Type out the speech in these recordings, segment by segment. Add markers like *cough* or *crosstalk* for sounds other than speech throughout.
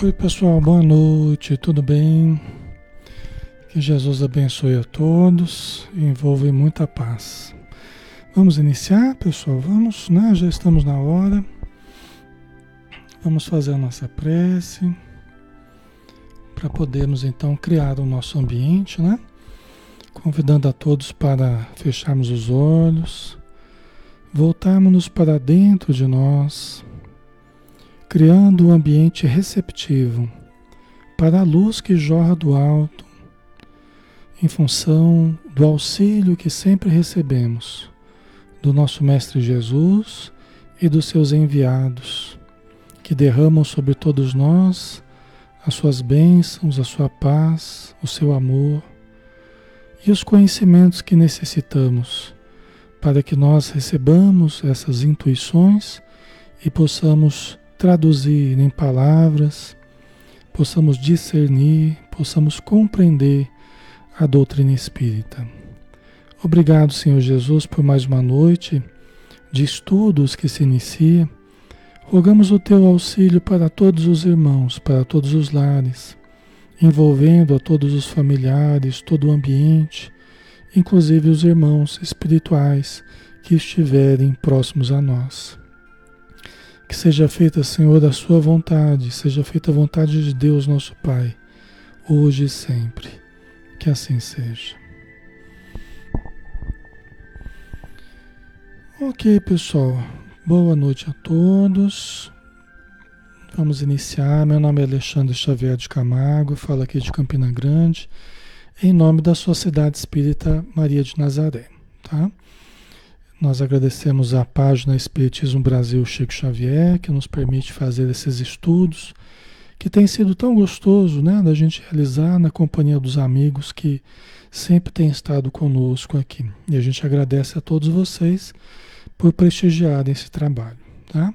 Oi, pessoal, boa noite, tudo bem? Que Jesus abençoe a todos e envolva em muita paz. Vamos iniciar, pessoal? Vamos, né? Já estamos na hora. Vamos fazer a nossa prece para podermos então criar o nosso ambiente, né? Convidando a todos para fecharmos os olhos, voltarmos para dentro de nós criando um ambiente receptivo para a luz que jorra do alto, em função do auxílio que sempre recebemos do nosso Mestre Jesus e dos seus enviados, que derramam sobre todos nós as suas bênçãos, a sua paz, o seu amor e os conhecimentos que necessitamos para que nós recebamos essas intuições e possamos traduzir em palavras, possamos discernir, possamos compreender a doutrina espírita. Obrigado, Senhor Jesus, por mais uma noite de estudos que se inicia. Rogamos o teu auxílio para todos os irmãos, para todos os lares, envolvendo a todos os familiares, todo o ambiente, inclusive os irmãos espirituais que estiverem próximos a nós. Que seja feita, Senhor, a Sua vontade, seja feita a vontade de Deus, nosso Pai, hoje e sempre. Que assim seja. Ok, pessoal. Boa noite a todos. Vamos iniciar. Meu nome é Alexandre Xavier de Camargo, falo aqui de Campina Grande, em nome da Sociedade Espírita Maria de Nazaré, tá? Nós agradecemos a página Espiritismo Brasil Chico Xavier, que nos permite fazer esses estudos, que tem sido tão gostoso né, da gente realizar na companhia dos amigos que sempre têm estado conosco aqui. E a gente agradece a todos vocês por prestigiarem esse trabalho. Tá?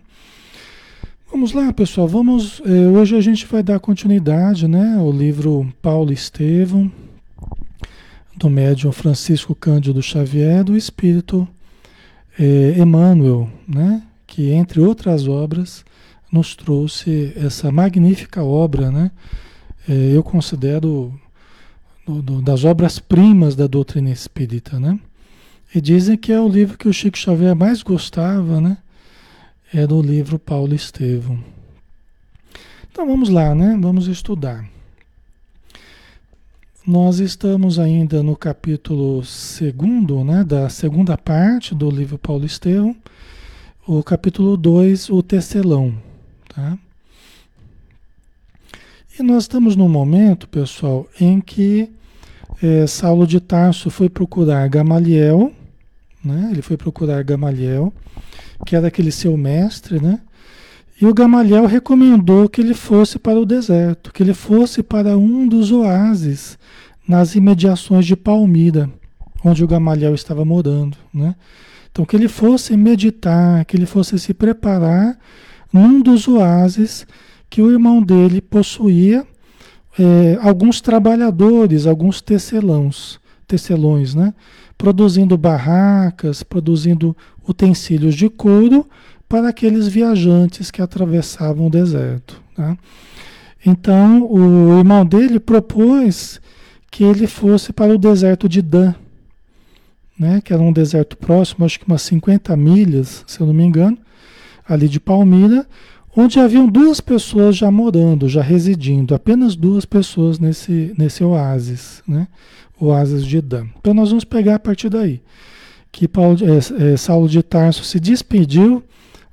Vamos lá, pessoal. Vamos. Eh, hoje a gente vai dar continuidade né, ao livro Paulo Estevão, do médium Francisco Cândido Xavier, do Espírito é, Emmanuel, né? que entre outras obras nos trouxe essa magnífica obra, né? É, eu considero do, do, das obras-primas da doutrina espírita, né? E dizem que é o livro que o Chico Xavier mais gostava, né? É do livro Paulo Estevão. Então vamos lá, né? Vamos estudar. Nós estamos ainda no capítulo segundo, né, da segunda parte do livro Paulo Estevão, o capítulo 2, o tecelão, tá? E nós estamos num momento, pessoal, em que é, Saulo de Tarso foi procurar Gamaliel, né? Ele foi procurar Gamaliel, que era aquele seu mestre, né? E o Gamaliel recomendou que ele fosse para o deserto, que ele fosse para um dos oásis nas imediações de Palmira, onde o Gamaliel estava morando. Né? Então, que ele fosse meditar, que ele fosse se preparar num dos oásis que o irmão dele possuía é, alguns trabalhadores, alguns tecelões, tecelões, né? produzindo barracas, produzindo utensílios de couro para aqueles viajantes que atravessavam o deserto. Tá? Então, o irmão dele propôs que ele fosse para o deserto de Dan, né? que era um deserto próximo, acho que umas 50 milhas, se eu não me engano, ali de Palmira, onde haviam duas pessoas já morando, já residindo, apenas duas pessoas nesse, nesse oásis, né? oásis de Dan. Então nós vamos pegar a partir daí que Paulo, é, é, Saulo de Tarso se despediu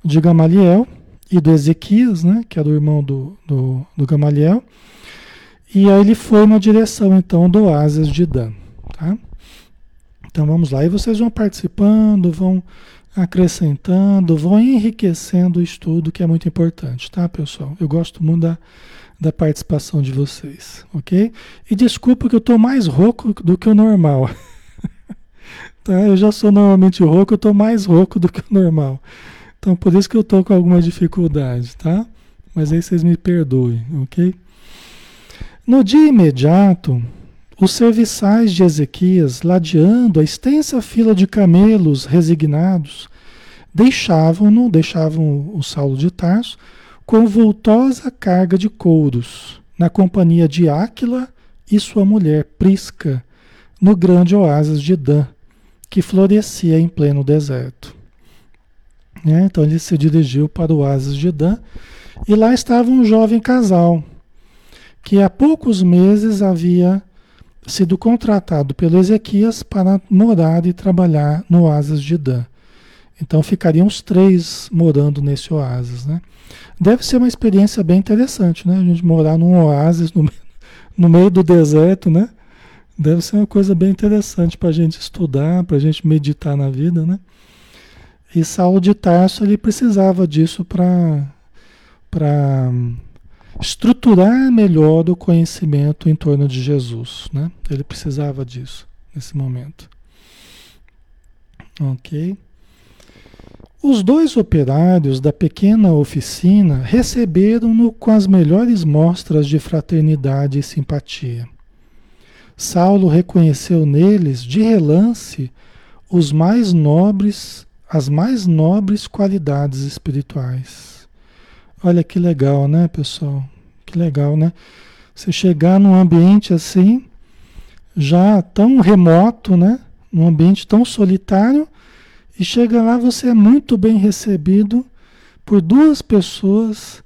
de Gamaliel e do Ezequias, né, que era o irmão do, do, do Gamaliel, e aí ele foi na direção então do oásis de Dan, tá? Então vamos lá, e vocês vão participando, vão acrescentando, vão enriquecendo o estudo, que é muito importante, tá, pessoal? Eu gosto muito da, da participação de vocês, ok? E desculpa que eu estou mais rouco do que o normal. *laughs* Tá? Eu já sou normalmente rouco, eu estou mais rouco do que o normal. Então, por isso que eu estou com alguma dificuldade, tá? Mas aí vocês me perdoem, ok? No dia imediato, os serviçais de Ezequias, ladeando a extensa fila de camelos resignados, deixavam-no, deixavam o Saulo de Tarso, com vultosa carga de couros, na companhia de Áquila e sua mulher Prisca, no grande oásis de Dan, que florescia em pleno deserto. É, então ele se dirigiu para o oásis de Dan e lá estava um jovem casal que há poucos meses havia sido contratado pelo Ezequias para morar e trabalhar no oásis de Dan. Então ficariam os três morando nesse oásis, né? Deve ser uma experiência bem interessante, né? A gente morar num oásis no, no meio do deserto, né? Deve ser uma coisa bem interessante para a gente estudar, para a gente meditar na vida, né? E Saulo de Tarso ele precisava disso para estruturar melhor o conhecimento em torno de Jesus, né? Ele precisava disso nesse momento. Ok. Os dois operários da pequena oficina receberam-no com as melhores mostras de fraternidade e simpatia. Saulo reconheceu neles, de relance, os mais nobres, as mais nobres qualidades espirituais. Olha que legal, né, pessoal? Que legal, né? Você chegar num ambiente assim, já tão remoto, né? Num ambiente tão solitário, e chega lá, você é muito bem recebido por duas pessoas,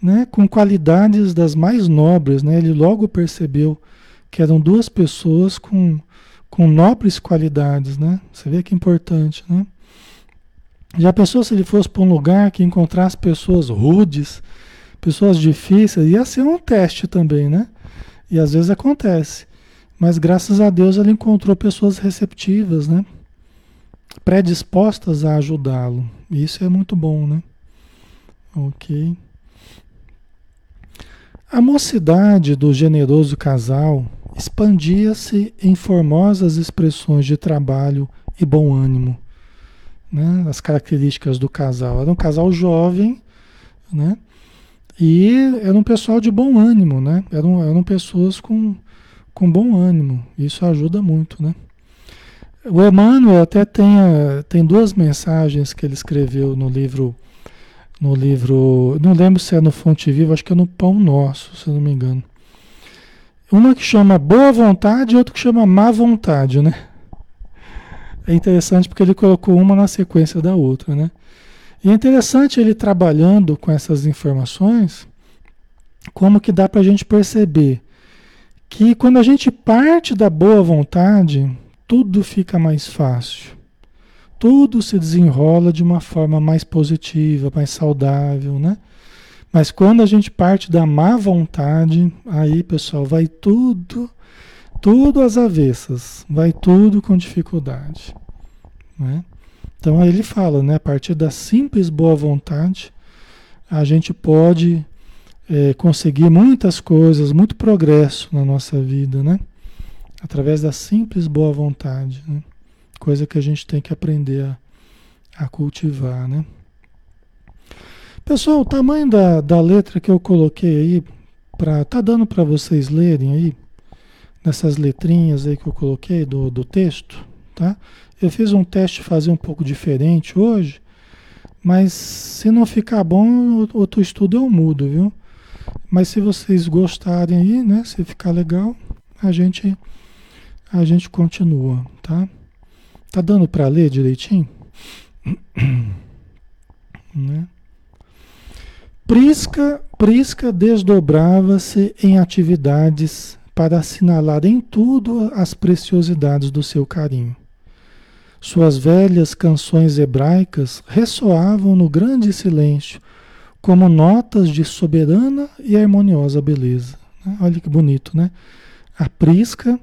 né, com qualidades das mais nobres, né? Ele logo percebeu que eram duas pessoas com, com nobres qualidades, né? Você vê que importante, né? Já pensou se ele fosse para um lugar que encontrasse pessoas rudes, pessoas difíceis? Ia ser um teste também, né? E às vezes acontece. Mas graças a Deus ele encontrou pessoas receptivas, né? predispostas a ajudá-lo. Isso é muito bom, né? Ok. A mocidade do generoso casal expandia-se em formosas expressões de trabalho e bom ânimo. Né? As características do casal. Era um casal jovem, né? E era um pessoal de bom ânimo, né? Eram, eram pessoas com, com bom ânimo. Isso ajuda muito, né? O Emmanuel até tem, eh, tem duas mensagens que ele escreveu no livro, no livro, não lembro se é no Fonte Viva, acho que é no Pão Nosso, se não me engano. Uma que chama Boa Vontade e outra que chama Má Vontade, né? É interessante porque ele colocou uma na sequência da outra, né? E é interessante ele trabalhando com essas informações, como que dá para a gente perceber que quando a gente parte da boa vontade, tudo fica mais fácil. Tudo se desenrola de uma forma mais positiva, mais saudável, né? Mas quando a gente parte da má vontade, aí, pessoal, vai tudo, tudo às avessas, vai tudo com dificuldade, né? Então aí ele fala, né? A partir da simples boa vontade, a gente pode é, conseguir muitas coisas, muito progresso na nossa vida, né? através da simples boa vontade, né? coisa que a gente tem que aprender a, a cultivar, né? Pessoal, o tamanho da, da letra que eu coloquei aí, pra, tá dando para vocês lerem aí, nessas letrinhas aí que eu coloquei do, do texto, tá? Eu fiz um teste fazer um pouco diferente hoje, mas se não ficar bom, outro estudo eu mudo, viu? Mas se vocês gostarem aí, né, se ficar legal, a gente a gente continua, tá? Tá dando para ler direitinho? *coughs* né? Prisca, Prisca desdobrava-se em atividades para assinalar em tudo as preciosidades do seu carinho. Suas velhas canções hebraicas ressoavam no grande silêncio como notas de soberana e harmoniosa beleza. Né? Olha que bonito, né? A Prisca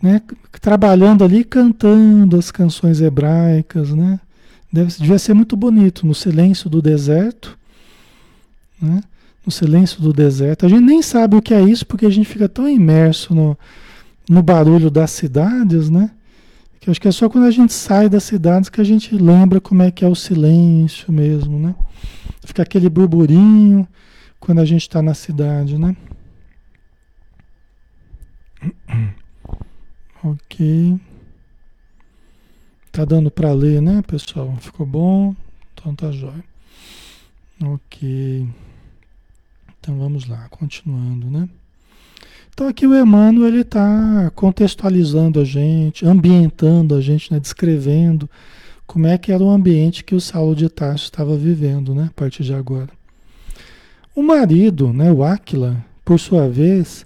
né, trabalhando ali, cantando as canções hebraicas, né? Deve, devia ser muito bonito no silêncio do deserto, né? No silêncio do deserto. A gente nem sabe o que é isso porque a gente fica tão imerso no, no barulho das cidades, né? Que acho que é só quando a gente sai das cidades que a gente lembra como é que é o silêncio mesmo, né? Fica aquele burburinho quando a gente está na cidade, né? *clears throat* Ok. Tá dando para ler, né, pessoal? Ficou bom? Então tá jóia. Ok. Então vamos lá, continuando, né? Então aqui o Emmanuel ele está contextualizando a gente, ambientando a gente, né? descrevendo como é que era o ambiente que o Saulo de Tarso estava vivendo, né? A partir de agora. O marido, né, o Áquila, por sua vez,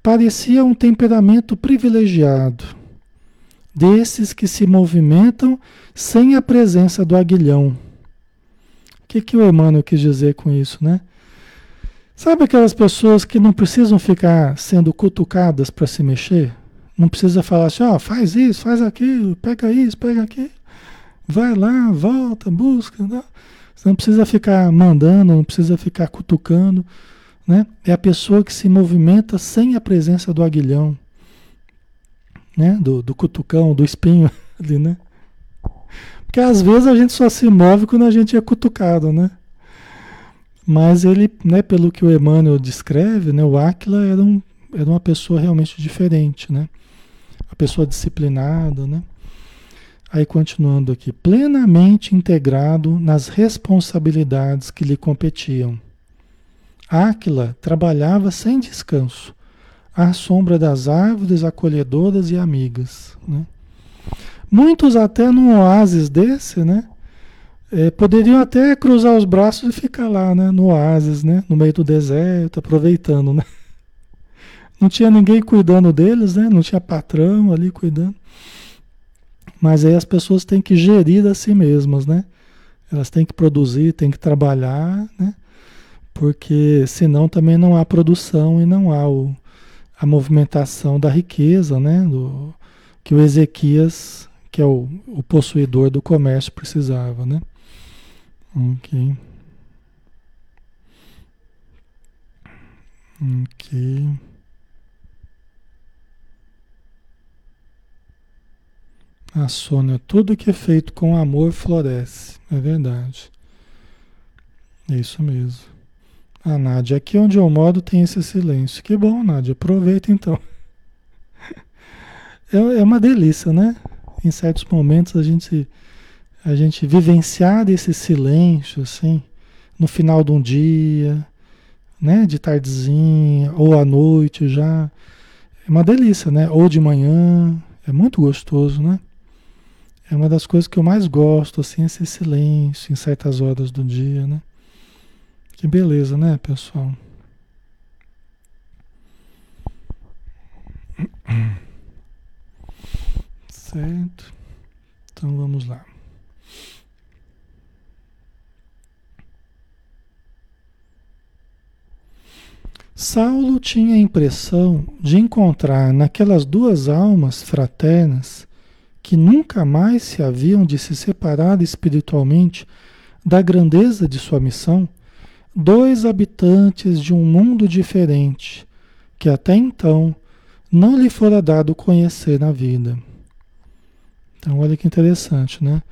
parecia um temperamento privilegiado, desses que se movimentam sem a presença do aguilhão. O que, que o Emmanuel quis dizer com isso, né? Sabe aquelas pessoas que não precisam ficar sendo cutucadas para se mexer? Não precisa falar assim, ó, oh, faz isso, faz aquilo, pega isso, pega aquilo. Vai lá, volta, busca. Não. Você não precisa ficar mandando, não precisa ficar cutucando. Né? É a pessoa que se movimenta sem a presença do aguilhão, né? do, do cutucão, do espinho *laughs* ali, né? Porque às vezes a gente só se move quando a gente é cutucado, né? Mas ele, né, pelo que o Emmanuel descreve, né, o Aquila era, um, era uma pessoa realmente diferente, né? Uma pessoa disciplinada, né? Aí continuando aqui, plenamente integrado nas responsabilidades que lhe competiam. Áquila trabalhava sem descanso, à sombra das árvores acolhedoras e amigas. Né? Muitos até num oásis desse, né? É, poderiam até cruzar os braços e ficar lá, né? No oásis, né? No meio do deserto, aproveitando, né? Não tinha ninguém cuidando deles, né? Não tinha patrão ali cuidando. Mas aí as pessoas têm que gerir a si mesmas, né? Elas têm que produzir, têm que trabalhar, né? Porque senão também não há produção e não há o, a movimentação da riqueza, né? Do, que o Ezequias, que é o, o possuidor do comércio, precisava, né? Ok. Ok. A Sônia, tudo que é feito com amor floresce. É verdade. É isso mesmo. A Nádia, aqui onde eu moro tem esse silêncio. Que bom, Nádia. Aproveita então. *laughs* É, é uma delícia, né? Em certos momentos a gente, a gente vivenciar esse silêncio, assim, no final de um dia, né? De tardezinha, ou à noite já. É uma delícia, né? Ou de manhã. É muito gostoso, né? É uma das coisas que eu mais gosto, assim, esse silêncio em certas horas do dia, né? Que beleza, né, pessoal? *coughs* Certo. Então vamos lá. Saulo tinha a impressão de encontrar naquelas duas almas fraternas que nunca mais se haviam de se separar espiritualmente da grandeza de sua missão, dois habitantes de um mundo diferente, que até então não lhe fora dado conhecer na vida. Então, olha que interessante, né?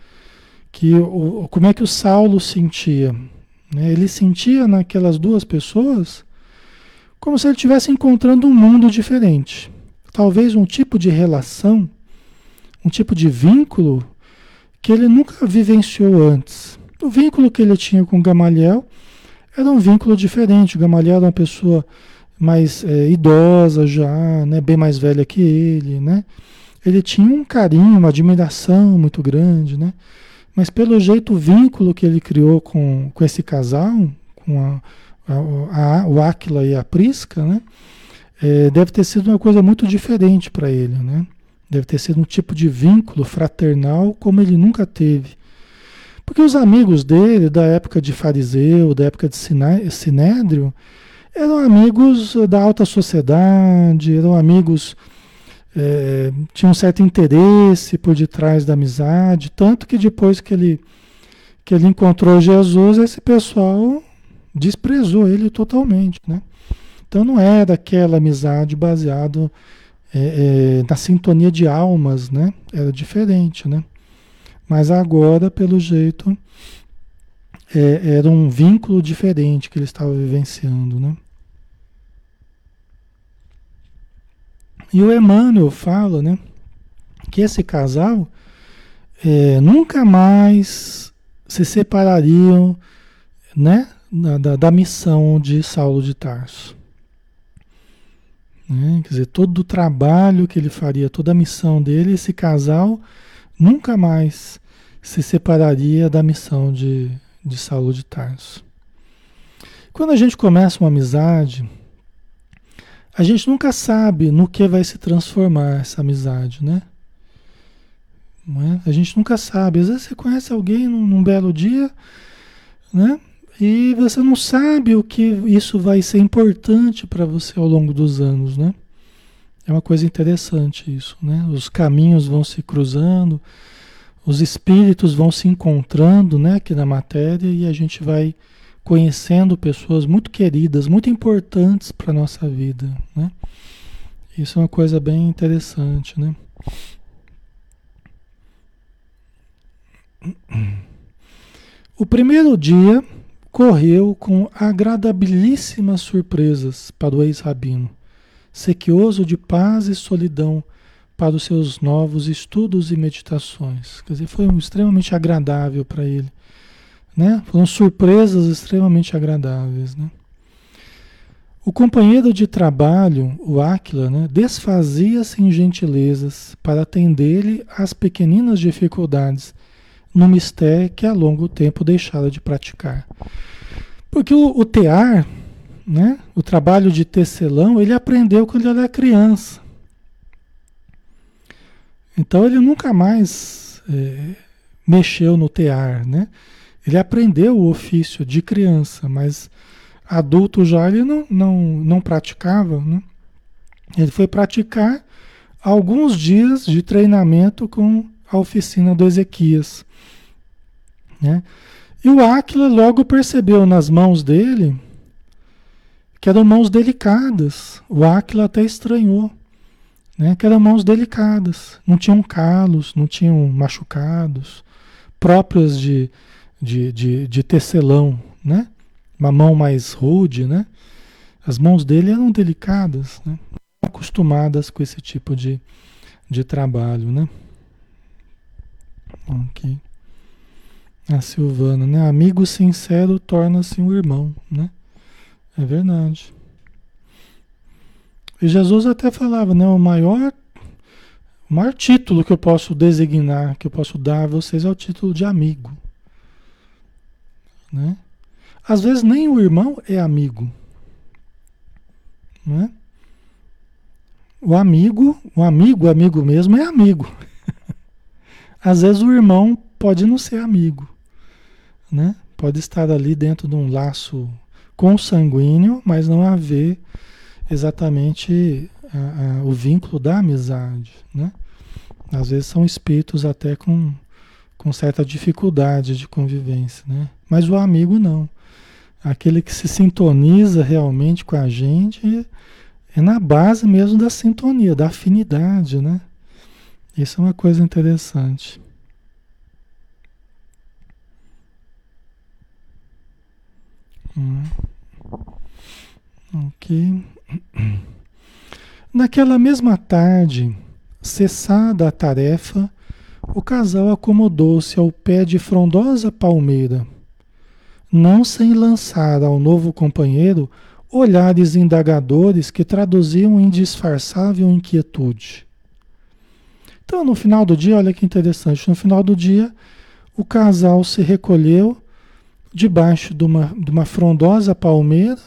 Que o, como é que o Saulo sentia? Né? Ele sentia naquelas duas pessoas como se ele estivesse encontrando um mundo diferente. Talvez um tipo de relação um tipo de vínculo que ele nunca vivenciou antes. O vínculo que ele tinha com Gamaliel era um vínculo diferente. O Gamaliel era uma pessoa mais é, idosa já, né, bem mais velha que ele, né? Ele tinha um carinho, uma admiração muito grande, né? Mas pelo jeito o vínculo que ele criou com, com esse casal, com a, a, a, o Áquila e a Prisca, né? É, deve ter sido uma coisa muito diferente para ele, né? Deve ter sido um tipo de vínculo fraternal como ele nunca teve. Porque os amigos dele, da época de fariseu, da época de sinédrio, eram amigos da alta sociedade, eram amigos, é, tinham um certo interesse por detrás da amizade, tanto que depois que ele, que ele encontrou Jesus, esse pessoal desprezou ele totalmente, né? Então não era aquela amizade baseada é, é, na sintonia de almas, né? Era diferente, né? Mas agora, pelo jeito, é, era um vínculo diferente que ele estava vivenciando, né? E o Emmanuel fala, né? Que esse casal é, nunca mais se separariam, né? Da, da, missão de Saulo de Tarso. Né? Quer dizer, todo o trabalho que ele faria, toda a missão dele, esse casal nunca mais se separaria da missão de, de Saulo de Tarso. Quando a gente começa uma amizade, a gente nunca sabe no que vai se transformar essa amizade, né? É? A gente nunca sabe. Às vezes você conhece alguém num, num, belo dia, né? E você não sabe o que isso vai ser importante para você ao longo dos anos, né? É uma coisa interessante isso, né? Os caminhos vão se cruzando, os espíritos vão se encontrando, né, aqui na matéria e a gente vai conhecendo pessoas muito queridas, muito importantes para nossa vida, né? Isso é uma coisa bem interessante, né? O primeiro dia correu com agradabilíssimas surpresas para o ex-rabino, sequioso de paz e solidão para os seus novos estudos e meditações. Quer dizer, foi um, extremamente agradável para ele. Né? Foram surpresas extremamente agradáveis. Né? O companheiro de trabalho, o Áquila, né, desfazia-se em gentilezas para atender-lhe às pequeninas dificuldades no mistério que a longo tempo deixara de praticar. Porque o, o tear, né, o trabalho de tecelão, ele aprendeu quando ele era criança. Então ele nunca mais é, mexeu no tear, né? Ele aprendeu o ofício de criança, mas adulto já ele não, não, não praticava, né? Ele foi praticar alguns dias de treinamento com a oficina do Ezequias. Né? E o Áquila logo percebeu nas mãos dele que eram mãos delicadas. O Áquila até estranhou, né? que eram mãos delicadas. Não tinham calos, não tinham machucados, próprios de, de, de, de tecelão, né? uma mão mais rude. Né? As mãos dele eram delicadas, né? acostumadas com esse tipo de, de trabalho. Né? Ok. A Silvana, né? Amigo sincero torna-se um irmão, né? É verdade. E Jesus até falava, né? O maior, o maior título que eu posso designar, que eu posso dar a vocês é o título de amigo. Né? Às vezes nem o irmão é amigo. Né? O amigo, o amigo, amigo mesmo é amigo. *laughs* Às vezes o irmão pode não ser amigo né? Pode estar ali dentro de um laço consanguíneo, mas não haver exatamente a, a, o vínculo da amizade, né? Às vezes são espíritos até com, com certa dificuldade de convivência, né? Mas o amigo não. Aquele que se sintoniza realmente com a gente é na base mesmo da sintonia, da afinidade, né? Isso é uma coisa interessante. Ok. Naquela mesma tarde, cessada a tarefa, o casal acomodou-se ao pé de frondosa palmeira, não sem lançar ao novo companheiro olhares indagadores que traduziam indisfarçável inquietude. Então, no final do dia, olha que interessante, no final do dia, o casal se recolheu debaixo de uma, de uma frondosa palmeira,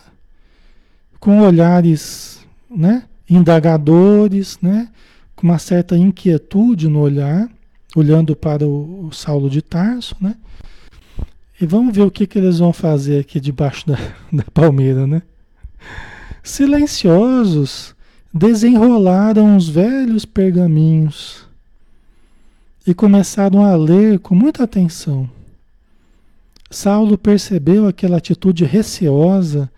com olhares né, indagadores, né, com uma certa inquietude no olhar, olhando para o, o Saulo de Tarso, né? E vamos ver o que, que eles vão fazer aqui debaixo da, *laughs* da palmeira, né? Silenciosos, desenrolaram os velhos pergaminhos e começaram a ler com muita atenção. Saulo percebeu aquela atitude receosa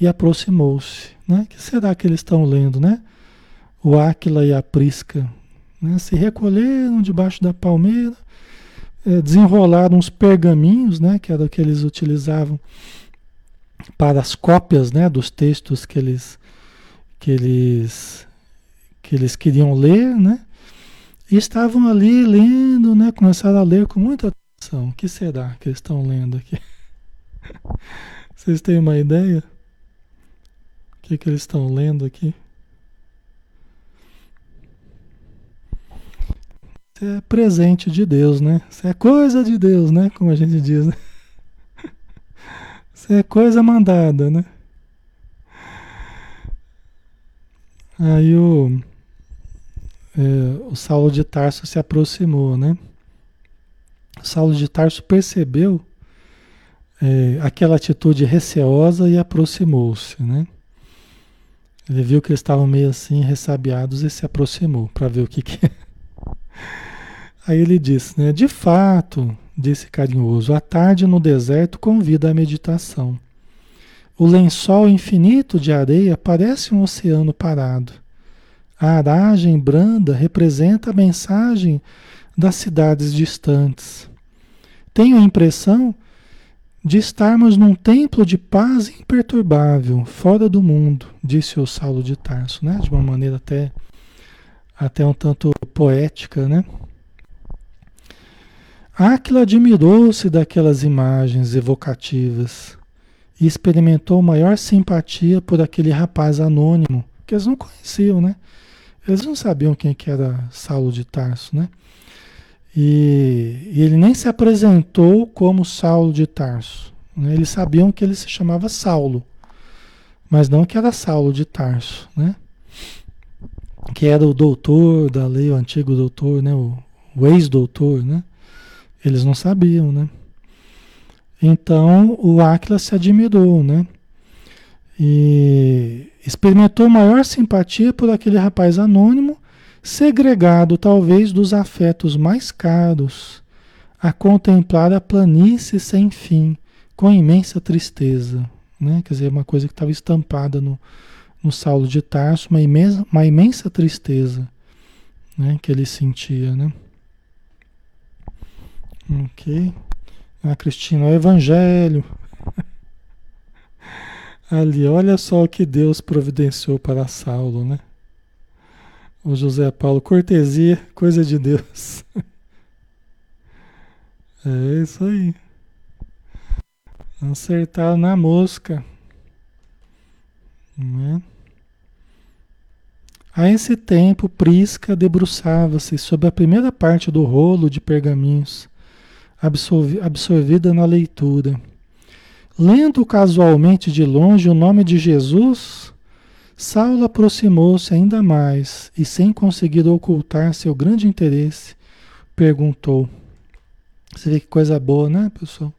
e aproximou-se. Né? que será que eles estão lendo, né? O Áquila e a Prisca né? se recolheram debaixo da palmeira, é, desenrolaram uns pergaminhos, né? Que era o que eles utilizavam para as cópias, né? Dos textos que eles que eles que eles queriam ler, né? E estavam ali lendo, né? Começaram a ler com muita o que será que eles estão lendo aqui? *laughs* Vocês têm uma ideia? O que, que eles estão lendo aqui? Isso é presente de Deus, né? Isso é coisa de Deus, né? Como a gente diz, né? *laughs* Isso é coisa mandada, né? Aí o, é, o Saulo de Tarso se aproximou, né? Saulo de Tarso percebeu é, aquela atitude receosa e aproximou-se, né? Ele viu que eles estavam meio assim ressabiados e se aproximou para ver o que, que é. *laughs* Aí ele disse, né? De fato, disse carinhoso, a tarde no deserto convida à meditação. O lençol infinito de areia parece um oceano parado. A aragem branda representa a mensagem das cidades distantes. Tenho a impressão de estarmos num templo de paz imperturbável, fora do mundo, disse o Saulo de Tarso, né? de uma maneira até, até um tanto poética. Né? Aquila admirou-se daquelas imagens evocativas e experimentou maior simpatia por aquele rapaz anônimo, que eles não conheciam, né? Eles não sabiam quem que era Saulo de Tarso, né? E, e, ele nem se apresentou como Saulo de Tarso. Né? Eles sabiam que ele se chamava Saulo, mas não que era Saulo de Tarso, né? Que era o doutor da lei, o antigo doutor, né? O, o ex-doutor, né? Eles não sabiam, né? Então o Aquila se admirou, né? E experimentou maior simpatia por aquele rapaz anônimo segregado talvez dos afetos mais caros, a contemplar a planície sem fim, com imensa tristeza. Né? Quer dizer, uma coisa que estava estampada no, no Saulo de Tarso, uma imensa, uma imensa tristeza né? que ele sentia. Né? Ok. Ah, Cristina, o Evangelho. *laughs* Ali, olha só o que Deus providenciou para Saulo, né? O José Paulo, cortesia, coisa de Deus. *laughs* É isso aí. Acertar na mosca. Né? A esse tempo, Prisca debruçava-se sobre a primeira parte do rolo de pergaminhos, absorvida na leitura. Lendo casualmente de longe o nome de Jesus, Saulo aproximou-se ainda mais e, sem conseguir ocultar seu grande interesse, perguntou. Você vê que coisa boa, né, pessoal?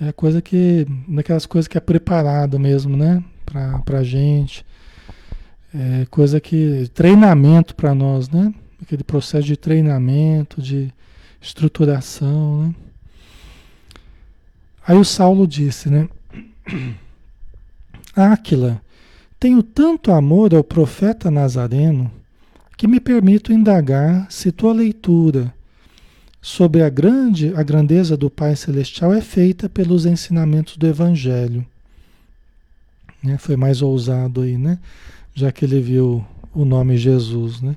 É coisa que. daquelas coisas que é preparado mesmo, né? Pra, pra gente. É coisa que. treinamento para nós, né? Aquele processo de treinamento, de estruturação, né? Aí o Saulo disse, né? *clears throat* Áquila tenho tanto amor ao profeta Nazareno que me permito indagar se tua leitura sobre a grande a grandeza do Pai celestial é feita pelos ensinamentos do evangelho. Né? Foi mais ousado aí, né? Já que ele viu o nome Jesus, né?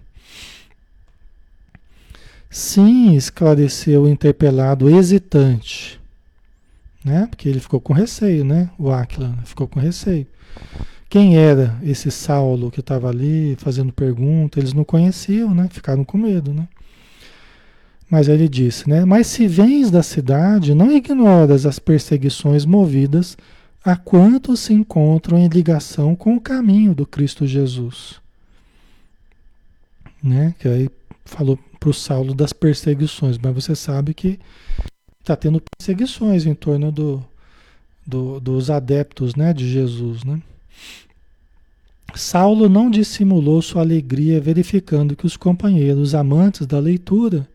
Sim, esclareceu o interpelado hesitante, né? Porque ele ficou com receio, né? O Aquila ficou com receio. Quem era esse Saulo que estava ali fazendo pergunta? Eles não conheciam, né? Ficaram com medo, né? Mas ele disse, né? Mas se vens da cidade, não ignoras as perseguições movidas a quantos se encontram em ligação com o caminho do Cristo Jesus. Né? Que aí falou para o Saulo das perseguições, mas você sabe que está tendo perseguições em torno do, do, dos adeptos né, de Jesus, né? Saulo não dissimulou sua alegria verificando que os companheiros amantes da leitura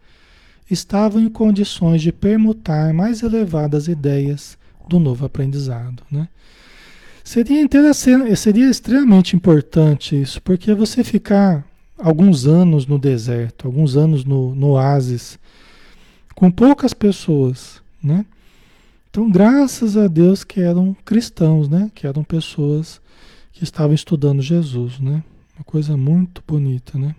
estavam em condições de permutar mais elevadas ideias do novo aprendizado. Né? Seria, interessante, seria extremamente importante isso, porque você ficar alguns anos no deserto, alguns anos no, no oásis, com poucas pessoas, né? Então, graças a Deus que eram cristãos, né? Que eram pessoas estavam estudando Jesus, né? Uma coisa muito bonita, né?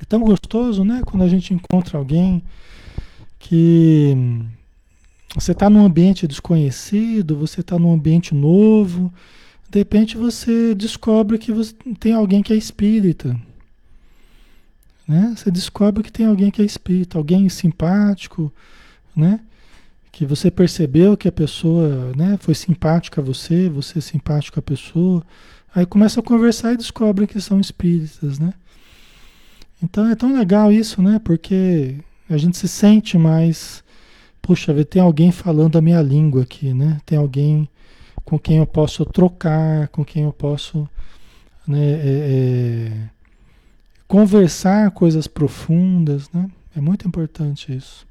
É tão gostoso, né? Quando a gente encontra alguém que Você está num ambiente desconhecido, você está num ambiente novo, de repente você descobre que você, tem alguém que é espírita. Né? Você descobre que tem alguém que é espírita, alguém simpático, né? Que você percebeu que a pessoa né, foi simpática a você, você é simpático à pessoa. Aí começa a conversar e descobre que são espíritas, né? Então é tão legal isso, né? Porque a gente se sente mais puxa, tem alguém falando a minha língua aqui, né? Tem alguém com quem eu posso trocar, com quem eu posso né, é, é, conversar coisas profundas, né? É muito importante isso.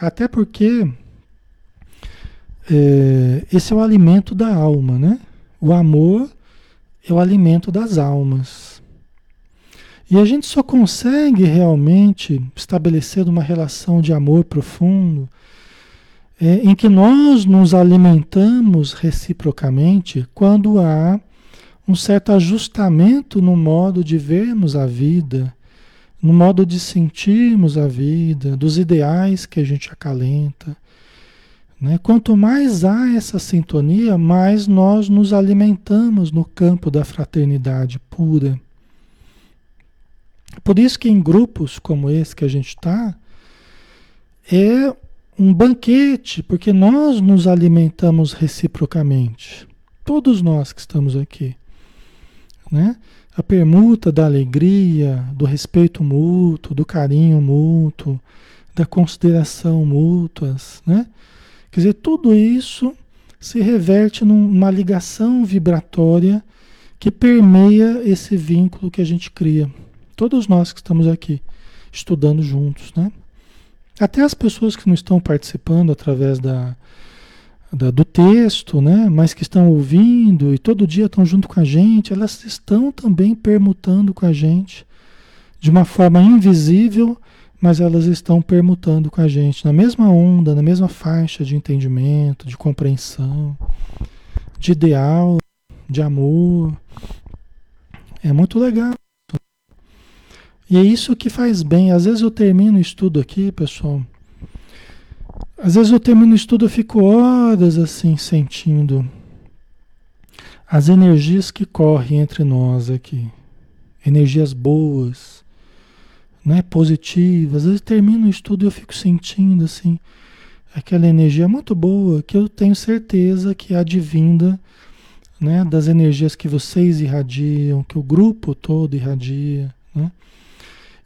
Até porque é, esse é o alimento da alma, né? O amor é o alimento das almas. E a gente só consegue realmente estabelecer uma relação de amor profundo é, em que nós nos alimentamos reciprocamente quando há um certo ajustamento no modo de vermos a vida, no modo de sentirmos a vida, dos ideais que a gente acalenta. Né? Quanto mais há essa sintonia, mais nós nos alimentamos no campo da fraternidade pura. Por isso que em grupos como esse que a gente está, é um banquete, porque nós nos alimentamos reciprocamente. Todos nós que estamos aqui. Né? A permuta da alegria, do respeito mútuo, do carinho mútuo, da consideração mútuas. Né? Quer dizer, tudo isso se reverte numa ligação vibratória que permeia esse vínculo que a gente cria. Todos nós que estamos aqui estudando juntos, né? Até as pessoas que não estão participando através da, da, do texto, né? Mas que estão ouvindo e todo dia estão junto com a gente, elas estão também permutando com a gente de uma forma invisível, mas elas estão permutando com a gente na mesma onda, na mesma faixa de entendimento, de compreensão, de ideal, de amor. É muito legal. E é isso que faz bem. Às vezes eu termino o estudo aqui, pessoal. Às vezes eu termino o estudo e fico horas assim sentindo as energias que correm entre nós aqui. Energias boas, né, positivas. Às vezes termino o estudo e eu fico sentindo assim aquela energia muito boa que eu tenho certeza que é advinda né, das energias que vocês irradiam, que o grupo todo irradia, né?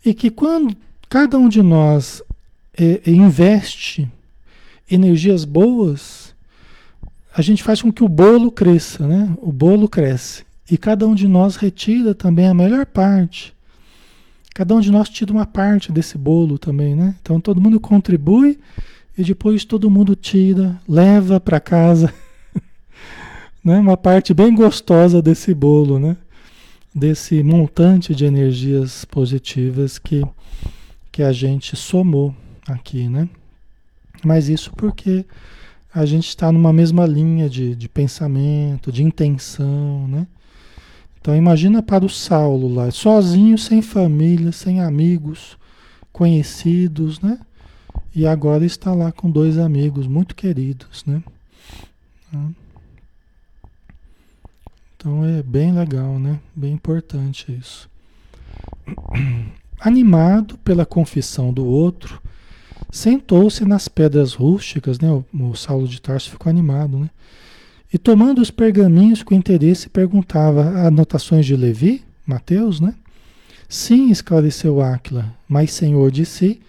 E que quando cada um de nós é, investe energias boas, a gente faz com que o bolo cresça, né? O bolo cresce. E cada um de nós retira também a melhor parte. Cada um de nós tira uma parte desse bolo também, né? Então todo mundo contribui e depois todo mundo tira, leva para casa, *laughs* né? Uma parte bem gostosa desse bolo, né? desse montante de energias positivas que, que a gente somou aqui, né? Mas isso porque a gente está numa mesma linha de, de pensamento, de intenção, né? Então imagina para o Saulo lá, sozinho, sem família, sem amigos, conhecidos, né? E agora está lá com dois amigos muito queridos, né? Então é bem legal, né? Bem importante isso. *clears throat* Animado pela confissão do outro, sentou-se nas pedras rústicas, né? O, o Saulo de Tarso ficou animado, né? E tomando os pergaminhos com interesse, perguntava: anotações de Levi, Mateus, né? Sim, esclareceu Áquila, mas senhor de si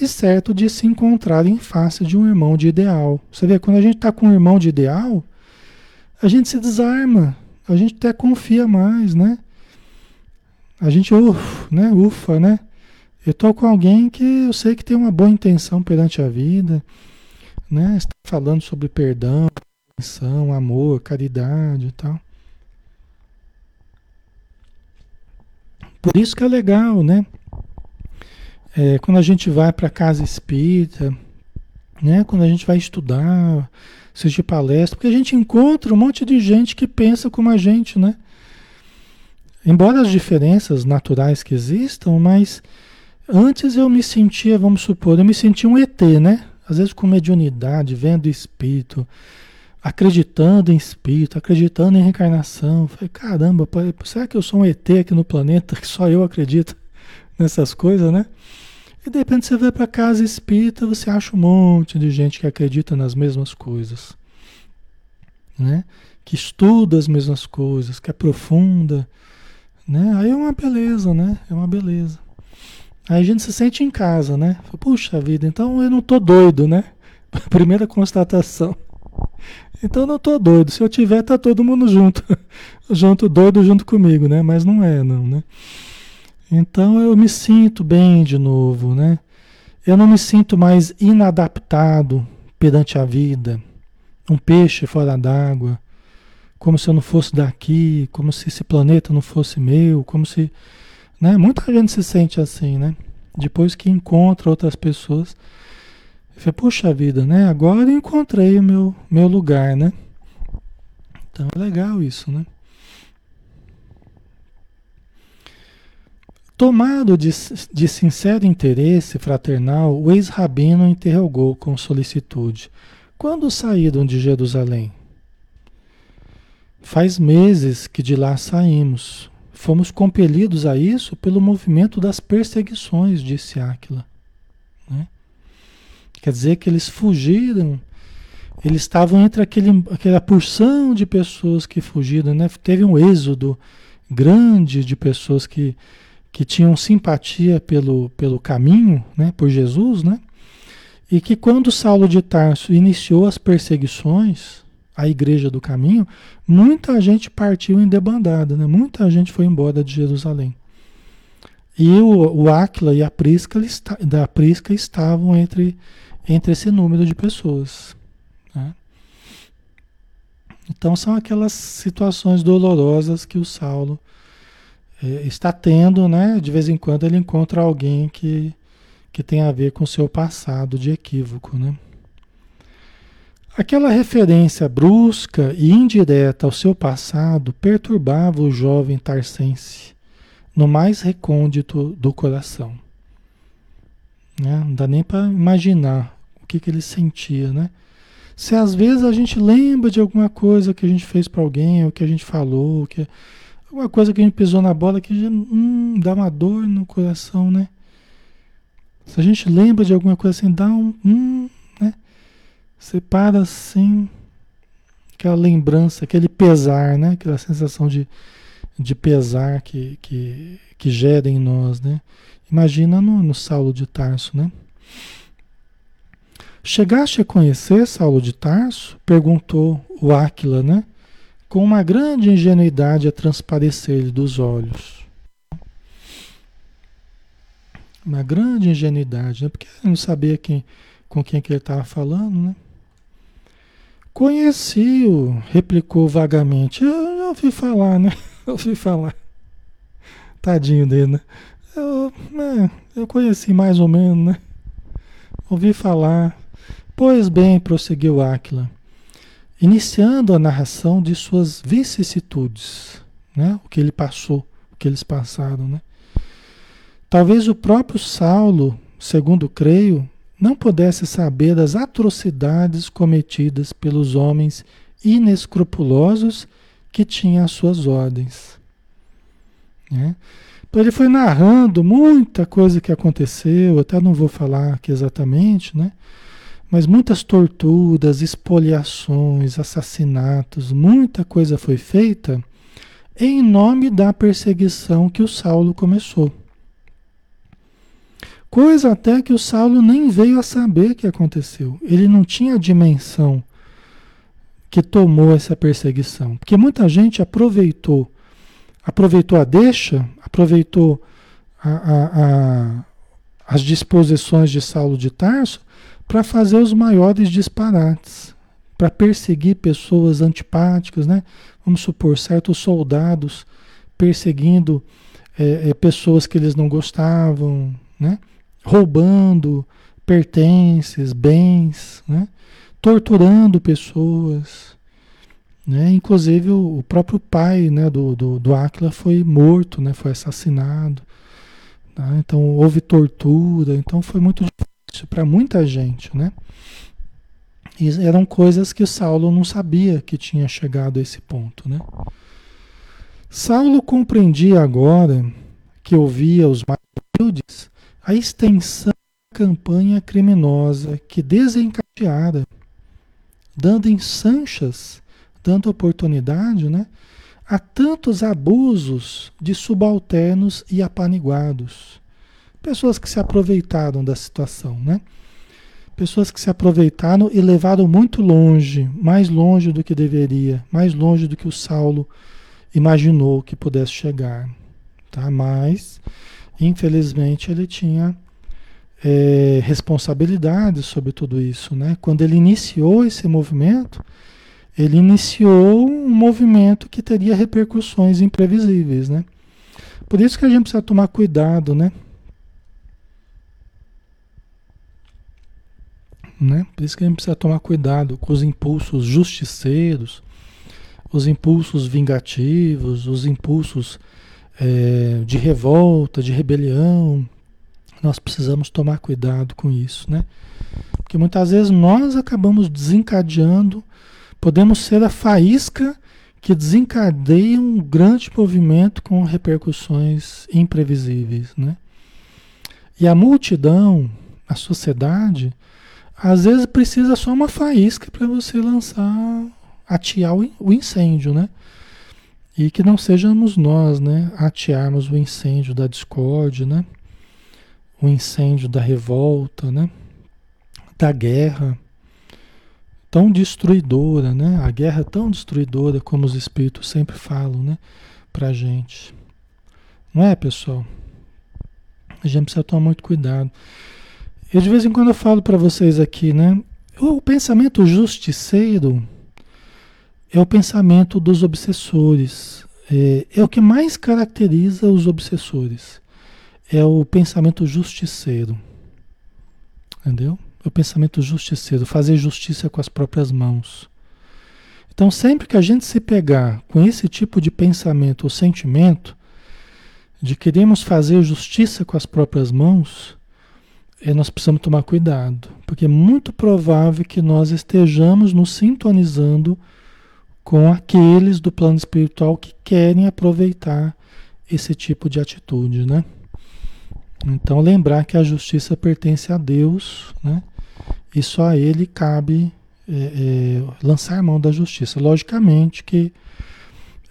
e certo de se encontrar em face de um irmão de ideal. Você vê, quando a gente está com um irmão de ideal, a gente se desarma, a gente até confia mais, né? A gente ufa, né? Ufa, né? Eu tô com alguém que eu sei que tem uma boa intenção perante a vida, né? Está falando sobre perdão, intenção, amor, caridade e tal. Por isso que é legal, né? É, quando a gente vai para casa espírita, né? Quando a gente vai estudar, assistir palestra, porque a gente encontra um monte de gente que pensa como a gente, né? Embora as diferenças naturais que existam, mas antes eu me sentia, vamos supor, eu me sentia um ET, né? Às vezes com mediunidade, vendo espírito, acreditando em espírito, acreditando em reencarnação. falei, caramba, será que eu sou um ET aqui no planeta que só eu acredito *laughs* nessas coisas, né? E de repente você vai para casa espírita, você acha um monte de gente que acredita nas mesmas coisas, né? Que estuda as mesmas coisas, que aprofunda, né? Aí é uma beleza, né? É uma beleza. Aí a gente se sente em casa, né? Puxa vida, então eu não tô doido, né? *laughs* Primeira constatação. Então eu não tô doido. Se eu tiver, tá todo mundo junto. *laughs* junto, doido junto comigo, né? Mas não é, não, né? Então eu me sinto bem de novo, né? Eu não me sinto mais inadaptado perante a vida, um peixe fora d'água, como se eu não fosse daqui, como se esse planeta não fosse meu, como se né? Muita gente se sente assim, né? Depois que encontra outras pessoas, fala, puxa vida, né? Agora eu encontrei o meu, meu lugar, né? Então é legal isso, né? Tomado de, de sincero interesse fraternal, o ex-rabino interrogou com solicitude: Quando saíram de Jerusalém? Faz meses que de lá saímos. Fomos compelidos a isso pelo movimento das perseguições, disse Áquila. Né? Quer dizer que eles fugiram, eles estavam entre aquele, aquela porção de pessoas que fugiram, né? teve um êxodo grande de pessoas que, que tinham simpatia pelo, pelo caminho, né? por Jesus, né? e que quando Saulo de Tarso iniciou as perseguições, a igreja do caminho, muita gente partiu em debandada, né? muita gente foi embora de Jerusalém. E o, o e a Prisca, da Prisca estavam entre, entre esse número de pessoas. Né? Então são aquelas situações dolorosas que o Saulo é, está tendo, né? De vez em quando ele encontra alguém que, que tem a ver com o seu passado de equívoco, né? Aquela referência brusca e indireta ao seu passado perturbava o jovem tarsense no mais recôndito do coração. Né? Não dá nem para imaginar o que, que ele sentia, né? Se às vezes a gente lembra de alguma coisa que a gente fez para alguém, ou que a gente falou, que alguma coisa que a gente pisou na bola que já, hum, dá uma dor no coração, né? Se a gente lembra de alguma coisa assim, dá um, hum, você para assim, aquela lembrança, aquele pesar, né? Aquela sensação de, de pesar que, que, que gera em nós, né? Imagina no, no Saulo de Tarso, né? Chegaste a conhecer Saulo de Tarso? Perguntou o Áquila, né? Com uma grande ingenuidade a transparecer-lhe dos olhos. Uma grande ingenuidade, né? Porque ele não sabia quem, com quem que ele estava falando, né? Conheci-o, replicou vagamente. Eu, ouvi falar, né? *laughs* Eu ouvi falar. Tadinho dele, né? Eu, né? eu conheci mais ou menos, né? Ouvi falar. Pois bem, prosseguiu Áquila, iniciando a narração de suas vicissitudes, né? O que ele passou, o que eles passaram, né? Talvez o próprio Saulo, segundo creio, não pudesse saber das atrocidades cometidas pelos homens inescrupulosos que tinham as suas ordens. Né? Então ele foi narrando muita coisa que aconteceu, até não vou falar aqui exatamente, né? mas muitas torturas, espoliações, assassinatos, muita coisa foi feita em nome da perseguição que o Saulo começou. Coisa até que o Saulo nem veio a saber que aconteceu. Ele não tinha a dimensão que tomou essa perseguição. Porque muita gente aproveitou, aproveitou a deixa, aproveitou a, a, a, as disposições de Saulo de Tarso para fazer os maiores disparates, para perseguir pessoas antipáticas, né? Vamos supor, certos soldados perseguindo é, é, pessoas que eles não gostavam, né? Roubando pertences, bens, né? torturando pessoas. Né? Inclusive o, próprio pai né, do, do, do Aquila foi morto, né? foi assassinado. Tá? Então houve tortura, então foi muito difícil para muita gente, né? E eram coisas que Saulo não sabia que tinha chegado a esse ponto, né? Saulo compreendia agora que ouvia os mais humildes a extensão da campanha criminosa que desencadeara, dando em Sanchas, dando oportunidade, né? a tantos abusos de subalternos e apaniguados. Pessoas que se aproveitaram da situação, né? Pessoas que se aproveitaram e levaram muito longe, mais longe do que deveria, mais longe do que o Saulo imaginou que pudesse chegar. Tá? Mas, infelizmente, ele tinha é, responsabilidade sobre tudo isso. Né? Quando ele iniciou esse movimento, ele iniciou um movimento que teria repercussões imprevisíveis, né? Por isso que a gente precisa tomar cuidado, né? né? Por isso que a gente precisa tomar cuidado com os impulsos justiceiros, os impulsos vingativos, os impulsos é, de revolta, de rebelião. Nós precisamos tomar cuidado com isso, né? Porque muitas vezes nós acabamos desencadeando Podemos ser a faísca que desencadeia um grande movimento com repercussões imprevisíveis, né? E a multidão, a sociedade, às vezes precisa só uma faísca para você lançar, atear o incêndio, né? E que não sejamos nós, né, atearmos o incêndio da discórdia, né? O incêndio da revolta, né? Da guerra, tão destruidora, né? A guerra é tão destruidora como os espíritos sempre falam, né? Pra gente. Não é, pessoal? A gente precisa tomar muito cuidado. Eu de vez em quando eu falo para vocês aqui, né? O pensamento justiceiro é o pensamento dos obsessores. É, é o que mais caracteriza os obsessores. É o pensamento justiceiro. Entendeu? o pensamento justiceiro, fazer justiça com as próprias mãos. Então, sempre que a gente se pegar com esse tipo de pensamento ou sentimento, de queremos fazer justiça com as próprias mãos, é, nós precisamos tomar cuidado, porque é muito provável que nós estejamos nos sintonizando com aqueles do plano espiritual que querem aproveitar esse tipo de atitude, né? Então lembrar que a justiça pertence a Deus, né? e só a ele cabe é, é, lançar mão da justiça. Logicamente que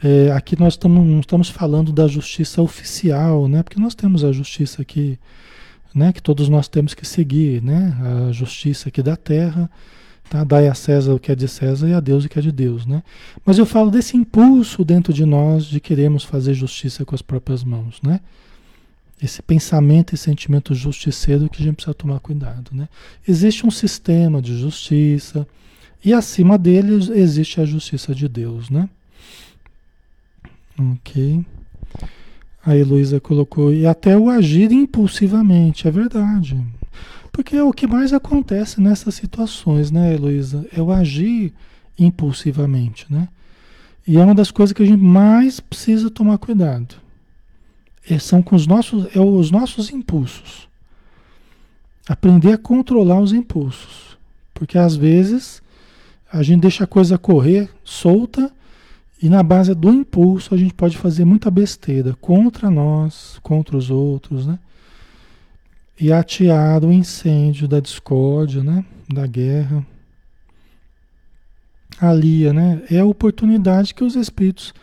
é, aqui nós tamo, não estamos falando da justiça oficial, né? Porque nós temos a justiça aqui, né? Que todos nós temos que seguir, né? A justiça aqui da terra, tá? Dai a César o que é de César e a Deus o que é de Deus, né? Mas eu falo desse impulso dentro de nós de queremos fazer justiça com as próprias mãos, né? esse pensamento e sentimento justiceiro que a gente precisa tomar cuidado. Né? Existe um sistema de justiça e acima dele existe a justiça de Deus. Né? Ok. A Heloísa colocou, e até o agir impulsivamente, é verdade. Porque é o que mais acontece nessas situações, né, Heloísa? É o agir impulsivamente, né? E é uma das coisas que a gente mais precisa tomar cuidado. É, são com os nossos, é os nossos impulsos. Aprender a controlar os impulsos. Porque às vezes a gente deixa a coisa correr solta e na base do impulso a gente pode fazer muita besteira contra nós, contra os outros, né? E atear o incêndio da discórdia, né? Da guerra. Ali, né? É a oportunidade que os espíritos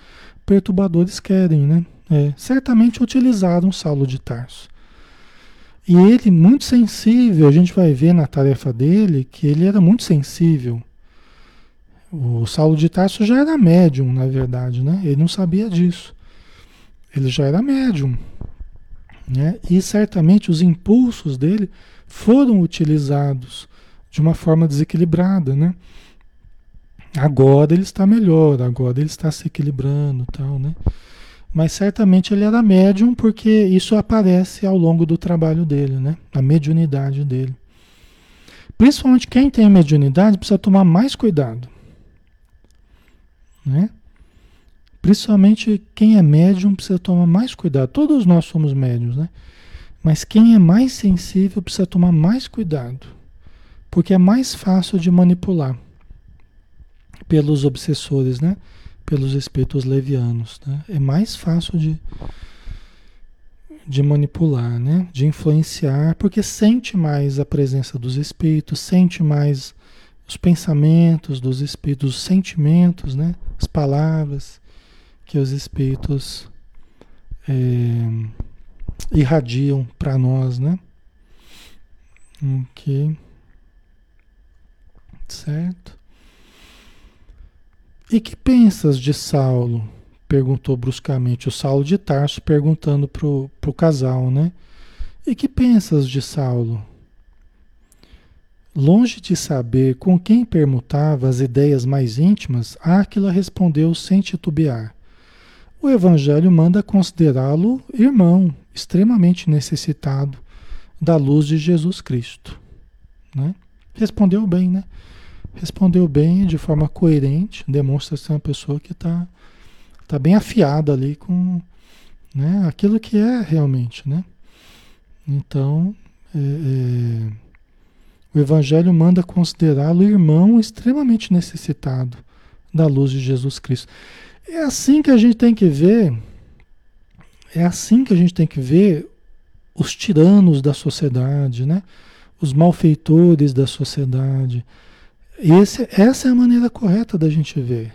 perturbadores querem, né? É, certamente utilizaram Saulo de Tarso. E ele, muito sensível, a gente vai ver na tarefa dele que ele era muito sensível. O Saulo de Tarso já era médium, na verdade, né? Ele não sabia disso. Ele já era médium. Né? E certamente os impulsos dele foram utilizados de uma forma desequilibrada, né? Agora ele está melhor, agora ele está se equilibrando, tal, né? Mas certamente ele era médium porque isso aparece ao longo do trabalho dele, né? A mediunidade dele. Principalmente quem tem mediunidade precisa tomar mais cuidado. Né? Principalmente quem é médium precisa tomar mais cuidado. Todos nós somos médiums, né? Mas quem é mais sensível precisa tomar mais cuidado, porque é mais fácil de manipular pelos obsessores, né? Pelos espíritos levianos, né? É mais fácil de, de manipular, né? De influenciar, porque sente mais a presença dos espíritos, sente mais os pensamentos dos espíritos, os sentimentos, né? As palavras que os espíritos é, irradiam para nós, né? Ok. Certo. E que pensas de Saulo? Perguntou bruscamente o Saulo de Tarso, perguntando pro, pro casal, né? E que pensas de Saulo? Longe de saber com quem permutava as ideias mais íntimas, Áquila respondeu sem titubear. O Evangelho manda considerá-lo irmão, extremamente necessitado da luz de Jesus Cristo. Né? Respondeu bem, né? Respondeu bem, de forma coerente, demonstra ser uma pessoa que está tá bem afiada ali com né, aquilo que é realmente. Né? Então, é, é, o Evangelho manda considerá-lo irmão extremamente necessitado da luz de Jesus Cristo. É assim que a gente tem que ver, é assim que a gente tem que ver os tiranos da sociedade, né? os malfeitores da sociedade. Esse, essa é a maneira correta da gente ver.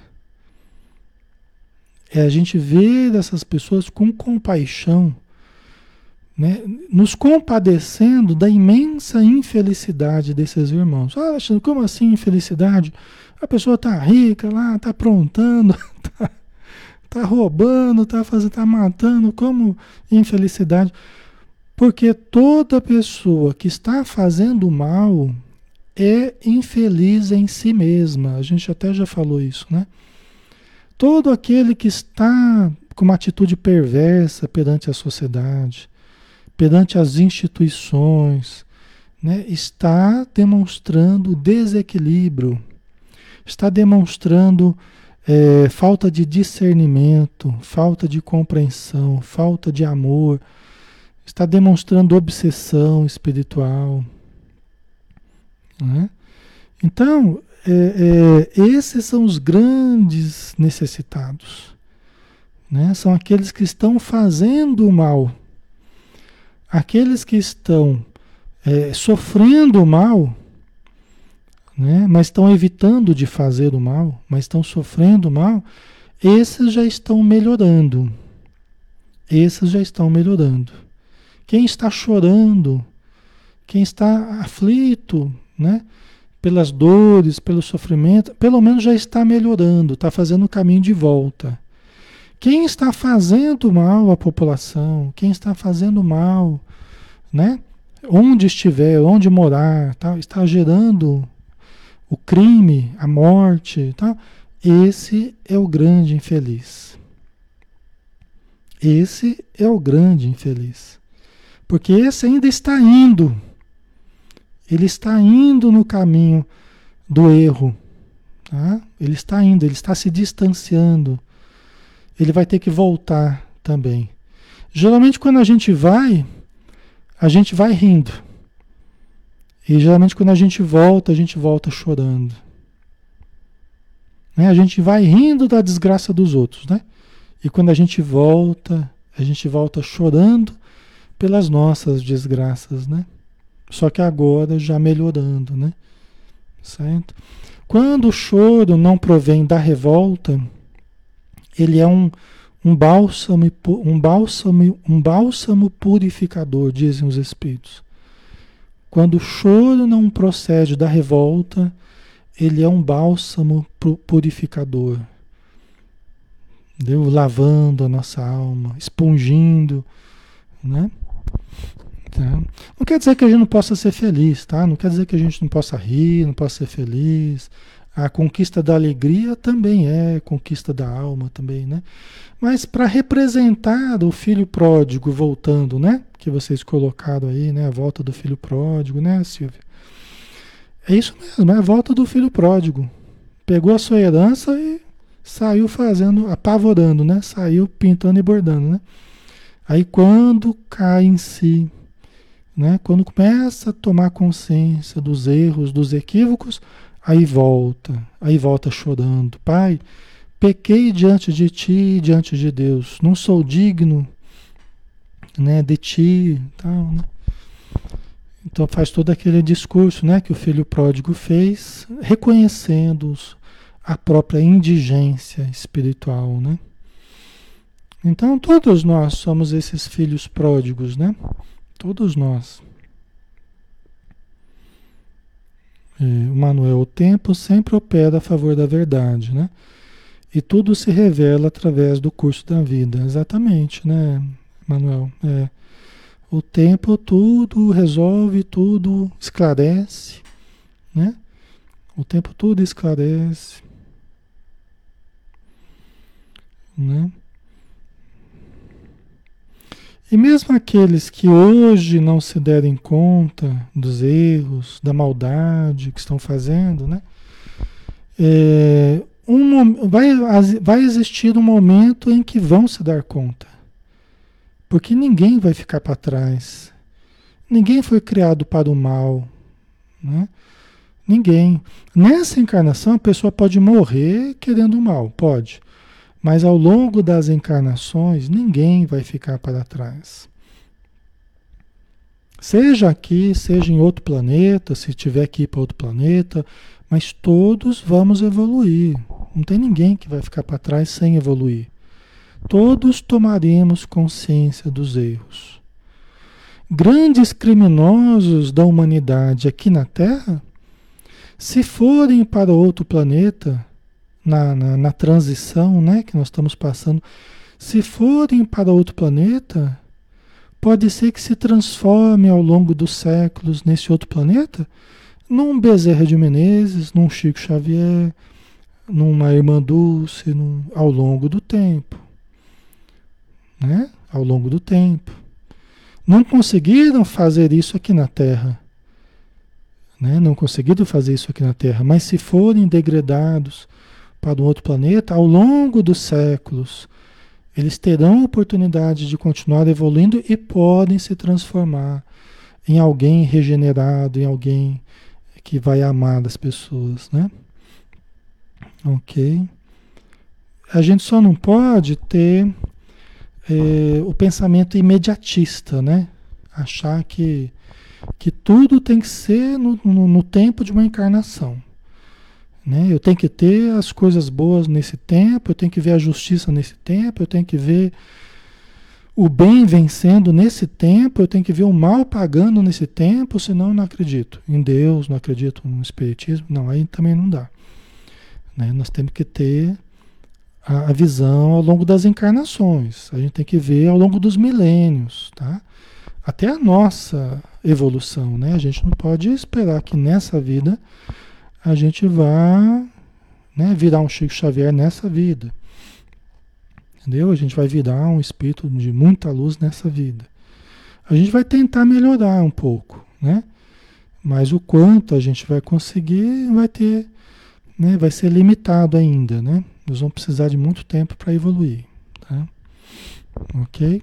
É a gente ver essas pessoas com compaixão, né? nos compadecendo da imensa infelicidade desses irmãos. Ah, como assim infelicidade? A pessoa está rica lá, está aprontando, está *laughs* Está roubando, está fazendo, está matando, como infelicidade. Porque toda pessoa que está fazendo mal é infeliz em si mesma. A gente até já falou isso, né? Todo aquele que está com uma atitude perversa perante a sociedade, perante as instituições, né, está demonstrando desequilíbrio, está demonstrando é, falta de discernimento, falta de compreensão, falta de amor, está demonstrando obsessão espiritual. Né? Então, é, é, esses são os grandes necessitados. Né? São aqueles que estão fazendo o mal. Aqueles que estão é, sofrendo o mal né? mas estão evitando de fazer o mal, mas estão sofrendo o mal, esses já estão melhorando. Esses já estão melhorando. Quem está chorando, quem está aflito, né? pelas dores, pelo sofrimento, pelo menos já está melhorando, está fazendo o caminho de volta. Quem está fazendo mal à população, quem está fazendo mal, né? Onde estiver, onde morar, tá? está gerando o crime, a morte, tá? esse é o grande infeliz. Esse é o grande infeliz. Porque esse ainda está indo. Ele está indo no caminho do erro. Tá? Ele está indo, ele está se distanciando. Ele vai ter que voltar também. Geralmente, quando a gente vai, a gente vai rindo. E geralmente quando a gente volta, a gente volta chorando. Né? A gente vai rindo da desgraça dos outros, né? E quando a gente volta, a gente volta chorando pelas nossas desgraças, né? Só que agora já melhorando, né? Certo? Quando o choro não provém da revolta, ele é um, um bálsamo, um bálsamo, um bálsamo purificador, dizem os espíritos. Quando o choro não procede da revolta, ele é um bálsamo purificador. Entendeu? Lavando a nossa alma, expungindo, né? Tá? Não quer dizer que a gente não possa ser feliz, tá? Não quer dizer que a gente não possa rir, não possa ser feliz. A conquista da alegria também é conquista da alma também, né? Mas para representar o filho pródigo voltando, né? que vocês colocaram aí, né? A volta do filho pródigo, né, Silvia? É isso mesmo, é a volta do filho pródigo. Pegou a sua herança e saiu fazendo, apavorando, né? Saiu pintando e bordando, né? Aí quando cai em si, Né? Quando começa a tomar consciência dos erros, dos equívocos, aí volta, aí volta chorando. Pai, pequei diante de ti, diante de Deus, não sou digno né, de ti, tal, né? Então faz todo aquele discurso, né, que o filho pródigo fez, reconhecendo a própria indigência espiritual, né? Então todos nós somos esses filhos pródigos, né? Todos nós. E, Manuel, o tempo sempre opera a favor da verdade, né? E tudo se revela através do curso da vida. Exatamente, né, Manuel? É. O tempo tudo resolve, tudo esclarece, né? O tempo tudo esclarece, né? E mesmo aqueles que hoje não se derem conta dos erros, da maldade que estão fazendo, né? É, um, vai, vai existir um momento em que vão se dar conta. Porque ninguém vai ficar para trás. Ninguém foi criado para o mal. Né? Ninguém. Nessa encarnação, a pessoa pode morrer querendo o mal, pode. Mas ao longo das encarnações, ninguém vai ficar para trás. Seja aqui, seja em outro planeta, se tiver que ir para outro planeta, mas todos vamos evoluir. Não tem ninguém que vai ficar para trás sem evoluir todos tomaremos consciência dos erros. Grandes criminosos da humanidade aqui na Terra, se forem para outro planeta, na, na, na transição né, que nós estamos passando, se forem para outro planeta, pode ser que se transforme ao longo dos séculos nesse outro planeta num Bezerra de Menezes, num Chico Xavier, numa Irmã Dulce, num, ao longo do tempo né? ao longo do tempo. Não conseguiram fazer isso aqui na Terra. Né? Não conseguiram fazer isso aqui na Terra, mas se forem degradados para um outro planeta, ao longo dos séculos, eles terão a oportunidade de continuar evoluindo e podem se transformar em alguém regenerado, em alguém que vai amar as pessoas, né? Ok. A gente só não pode ter é, o pensamento imediatista, né? Achar que, que tudo tem que ser no, no, no tempo de uma encarnação. Né? Eu tenho que ter as coisas boas nesse tempo, eu tenho que ver a justiça nesse tempo, eu tenho que ver o bem vencendo nesse tempo, eu tenho que ver o mal pagando nesse tempo, senão eu não acredito em Deus, não acredito no Espiritismo. Não, aí também não dá. Né? Nós temos que ter a, a visão ao longo das encarnações. A gente tem que ver ao longo dos milênios, tá? Até a nossa evolução, né? A gente não pode esperar que nessa vida a gente vá né, virar um Chico Xavier nessa vida. Entendeu? A gente vai virar um espírito de muita luz nessa vida. A gente vai tentar melhorar um pouco, né? Mas o quanto a gente vai conseguir vai ter, né, vai ser limitado ainda, né? Nós vamos precisar de muito tempo para evoluir. Tá? Ok?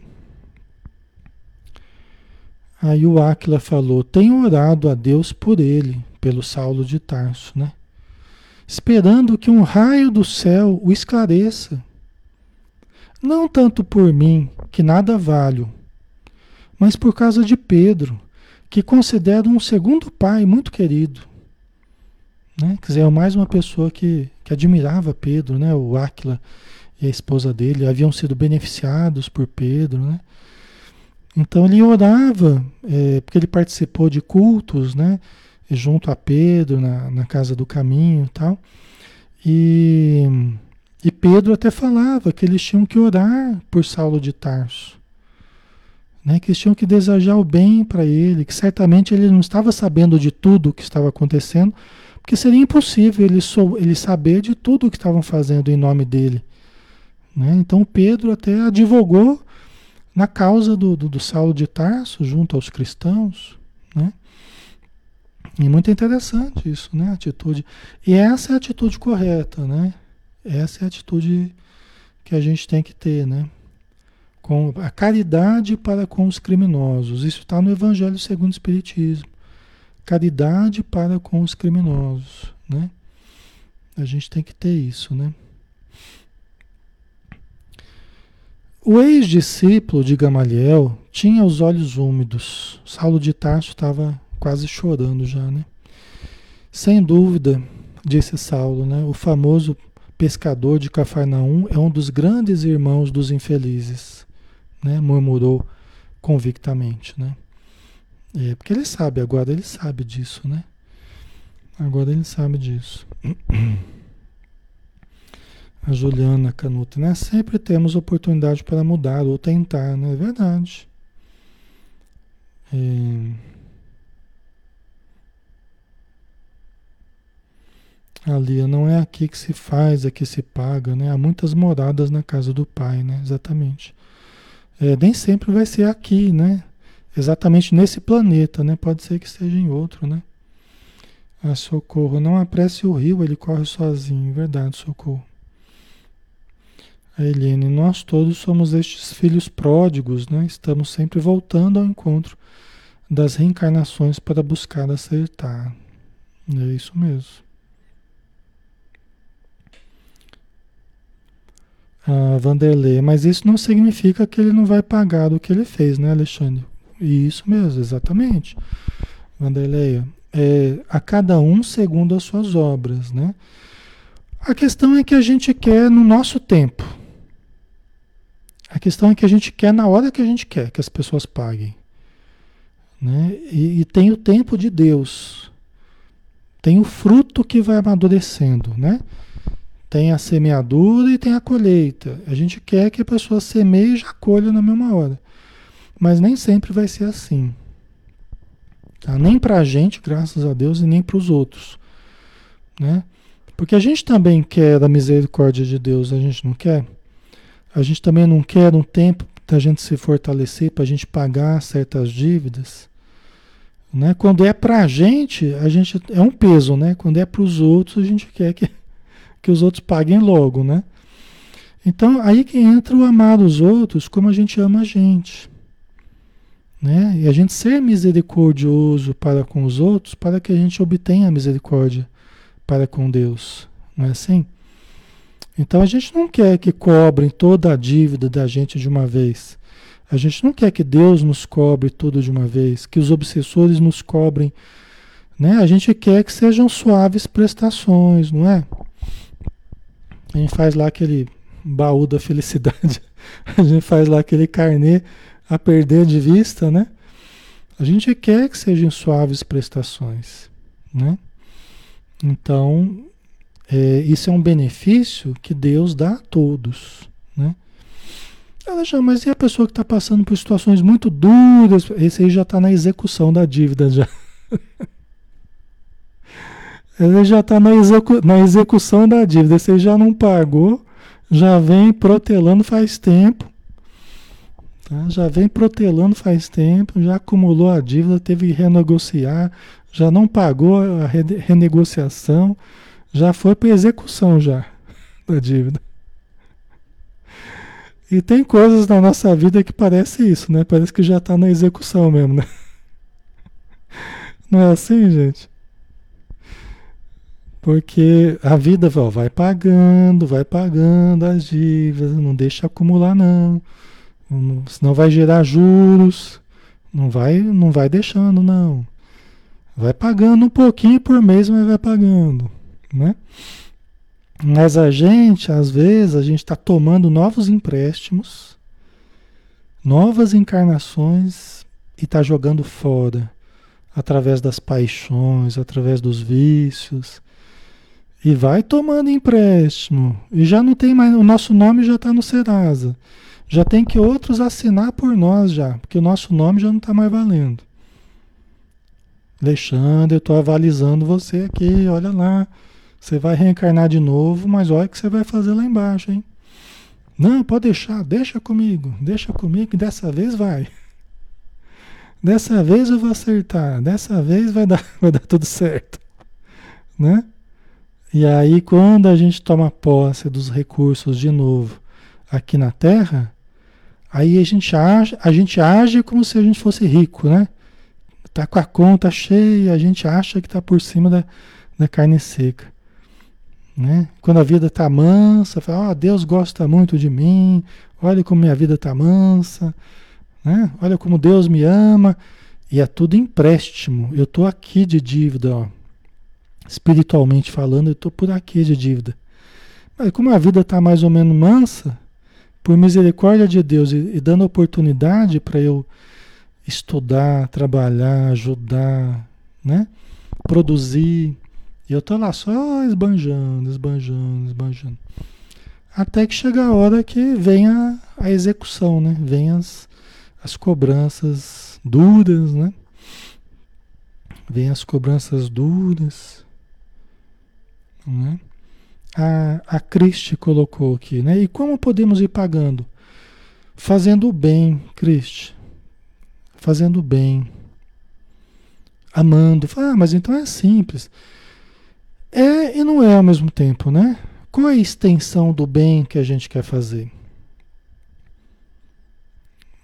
Aí o Aquila falou: tenho orado a Deus por ele, pelo Saulo de Tarso, né? Esperando que um raio do céu o esclareça. Não tanto por mim, que nada valho, mas por causa de Pedro, que considero um segundo pai muito querido. Né? Quer dizer, é mais uma pessoa que, que admirava Pedro, né? o Áquila e a esposa dele haviam sido beneficiados por Pedro. Né? Então ele orava, é, porque ele participou de cultos né? Junto a Pedro, na, na Casa do Caminho e tal. E, e Pedro até falava que eles tinham que orar por Saulo de Tarso. Né, que eles tinham que desejar o bem para ele, que certamente ele não estava sabendo de tudo o que estava acontecendo, porque seria impossível ele, sou, ele saber de tudo o que estavam fazendo em nome dele. Né? Então Pedro até advogou na causa do, do, do Saulo de Tarso junto aos cristãos. Né? E muito interessante isso, né? Atitude. E essa é a atitude correta, né? Essa é a atitude que a gente tem que ter, né? Com a caridade para com os criminosos. Isso está no Evangelho segundo o Espiritismo. Caridade para com os criminosos, né? A gente tem que ter isso, né? O ex-discípulo de Gamaliel tinha os olhos úmidos. Saulo de Tarso estava quase chorando já, né? Sem dúvida, disse Saulo, né? O famoso pescador de Cafarnaum é um dos grandes irmãos dos infelizes, né? Murmurou convictamente, né? É, porque ele sabe, agora ele sabe disso, né? Agora ele sabe disso. *clears throat* A Juliana Canuta, né? Sempre temos oportunidade para mudar ou tentar, né? É verdade. É... Ali, não é aqui que se faz, é que se paga, né? Há muitas moradas na casa do Pai, né? Exatamente. É, nem sempre vai ser aqui, né? Exatamente nesse planeta, né? Pode ser que seja em outro, né? Ah, socorro. Não apresse o rio, ele corre sozinho. Verdade, socorro. A Helene, nós todos somos estes filhos pródigos, né? Estamos sempre voltando ao encontro das reencarnações para buscar acertar. É isso mesmo. A Vanderlei, mas isso não significa que ele não vai pagar o que ele fez, né, Alexandre? Isso mesmo, exatamente. Vanderlei, é, a cada um segundo as suas obras, né? A questão é que a gente quer no nosso tempo. A questão é que a gente quer na hora que a gente quer que as pessoas paguem. Né? E, e tem o tempo de Deus. Tem o fruto que vai amadurecendo, né? Tem a semeadura e tem a colheita. A gente quer que a pessoa semeie e já colha na mesma hora. Mas nem sempre vai ser assim. Tá? Nem para a gente, graças a Deus, e nem para os outros. Né? Porque a gente também quer a misericórdia de Deus, a gente não quer? A gente também não quer um tempo da gente se fortalecer, para a gente pagar certas dívidas. Né? Quando é para a gente, a gente é um peso, né? Quando é para os outros, a gente quer que que os outros paguem logo, né? Então, aí que entra o amar os outros como a gente ama a gente. Né? E a gente ser misericordioso para com os outros para que a gente obtenha misericórdia para com Deus. Não é assim? Então a gente não quer que cobrem toda a dívida da gente de uma vez. A gente não quer que Deus nos cobre tudo de uma vez, que os obsessores nos cobrem. Né? A gente quer que sejam suaves prestações, não é? A gente faz lá aquele baú da felicidade. *laughs* A gente faz lá aquele carnê a perder de vista, né? A gente quer que sejam suaves prestações, né? Então, é, isso é um benefício que Deus dá a todos, né? Ela já, mas e a pessoa que está passando por situações muito duras? Esse aí já está na execução da dívida já. *laughs* Ele já está na, execu na execução da dívida. Você já não pagou, já vem protelando faz tempo. Tá? Já vem protelando faz tempo, já acumulou a dívida, teve que renegociar, já não pagou a re renegociação, já foi para execução já *laughs* da dívida. E tem coisas na nossa vida que parece isso, né? Parece que já está na execução mesmo, né? *laughs* Não é assim, gente? Porque a vida ó, vai pagando, vai pagando as dívidas, não deixa acumular não. não. Senão vai gerar juros. Não vai, não vai deixando não. Vai pagando um pouquinho por mês, mas vai pagando, né? Mas a gente, às vezes, a gente está tomando novos empréstimos, novas encarnações e está jogando fora através das paixões, através dos vícios e vai tomando empréstimo. E já não tem mais. O nosso nome já está no Serasa. Já tem que outros assinar por nós já, porque o nosso nome já não está mais valendo. Alexandre, eu estou avalizando você aqui, olha lá. Você vai reencarnar de novo, mas olha o que você vai fazer lá embaixo, hein? Não, pode deixar, deixa comigo, deixa comigo, dessa vez vai. Dessa vez eu vou acertar, dessa vez vai dar, *laughs* vai dar tudo certo. Né? E aí, quando a gente toma posse dos recursos de novo aqui na Terra, Aí a gente age, a gente age como se a gente fosse rico, né? Tá com a conta cheia, a gente acha que tá por cima da, da carne seca. Né? Quando a vida tá mansa, fala, oh, Deus gosta muito de mim, olha como minha vida tá mansa, né? Olha como Deus me ama. E é tudo empréstimo. Eu tô aqui de dívida, ó. Espiritualmente falando, eu tô por aqui de dívida. Mas como a vida tá mais ou menos mansa, por misericórdia de Deus e, e dando oportunidade para eu estudar, trabalhar, ajudar, né? Produzir. E eu tô lá só esbanjando, esbanjando, esbanjando. Até que chega a hora que vem a, a execução, né? Vem as, as cobranças duras, né? Vem as cobranças duras, né? a, a Cristi colocou aqui, né? E como podemos ir pagando? Fazendo o bem, Cristi. Fazendo o bem. Amando. Ah, mas então é simples. É e não é ao mesmo tempo, né? Qual é a extensão do bem que a gente quer fazer?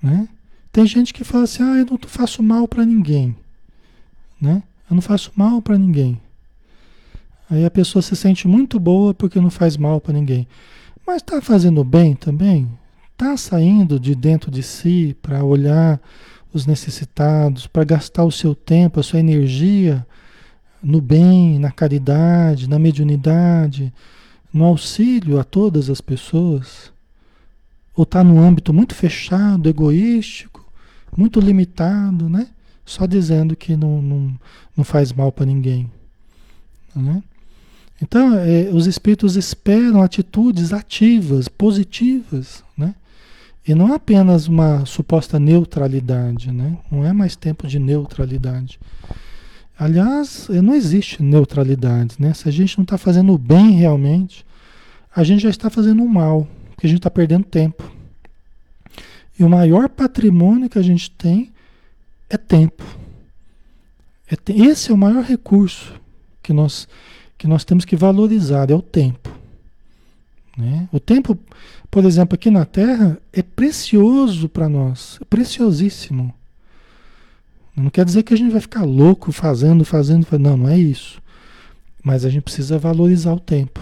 Né? Tem gente que fala assim: ah, eu não faço mal para ninguém. Né? Eu não faço mal para ninguém. Aí a pessoa se sente muito boa porque não faz mal para ninguém. Mas está fazendo bem também? Está saindo de dentro de si para olhar os necessitados, para gastar o seu tempo, a sua energia no bem, na caridade, na mediunidade, no auxílio a todas as pessoas? Ou está num âmbito muito fechado, egoístico, muito limitado, né? Só dizendo que não, não, não faz mal para ninguém. Né? Então, é, os espíritos esperam atitudes ativas, positivas, né? E não apenas uma suposta neutralidade, né? Não é mais tempo de neutralidade. Aliás, não existe neutralidade, né? Se a gente não está fazendo o bem realmente, a gente já está fazendo o mal, porque a gente está perdendo tempo. E o maior patrimônio que a gente tem é tempo. É. Esse é o maior recurso que nós que nós temos que valorizar é o tempo. Né? O tempo, por exemplo, aqui na Terra é precioso para nós, é preciosíssimo. Não quer dizer que a gente vai ficar louco fazendo, fazendo, não, não é isso. Mas a gente precisa valorizar o tempo,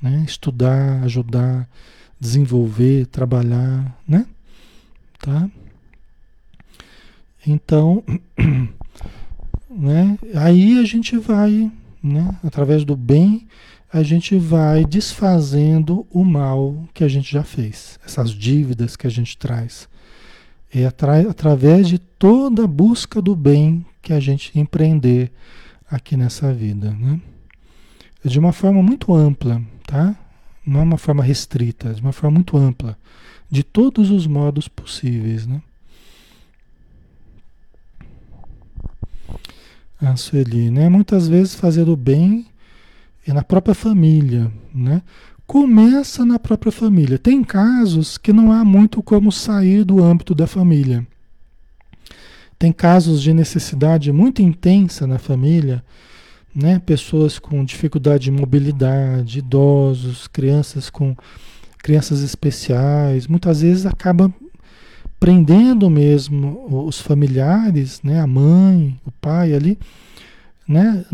né? Estudar, ajudar, desenvolver, trabalhar, né? Tá? Então, *clears throat* né? Aí a gente vai né? Através do bem, a gente vai desfazendo o mal que a gente já fez, essas dívidas que a gente traz. É atra através de toda a busca do bem que a gente empreender aqui nessa vida, né? De uma forma muito ampla, tá? Não é uma forma restrita, de uma forma muito ampla, de todos os modos possíveis, né? a Sueli, né? Muitas vezes fazer o bem é na própria família, né? Começa na própria família. Tem casos que não há muito como sair do âmbito da família. Tem casos de necessidade muito intensa na família, né? Pessoas com dificuldade de mobilidade, idosos, crianças com crianças especiais, muitas vezes acaba prendendo mesmo os familiares, né, a mãe, o pai ali, né,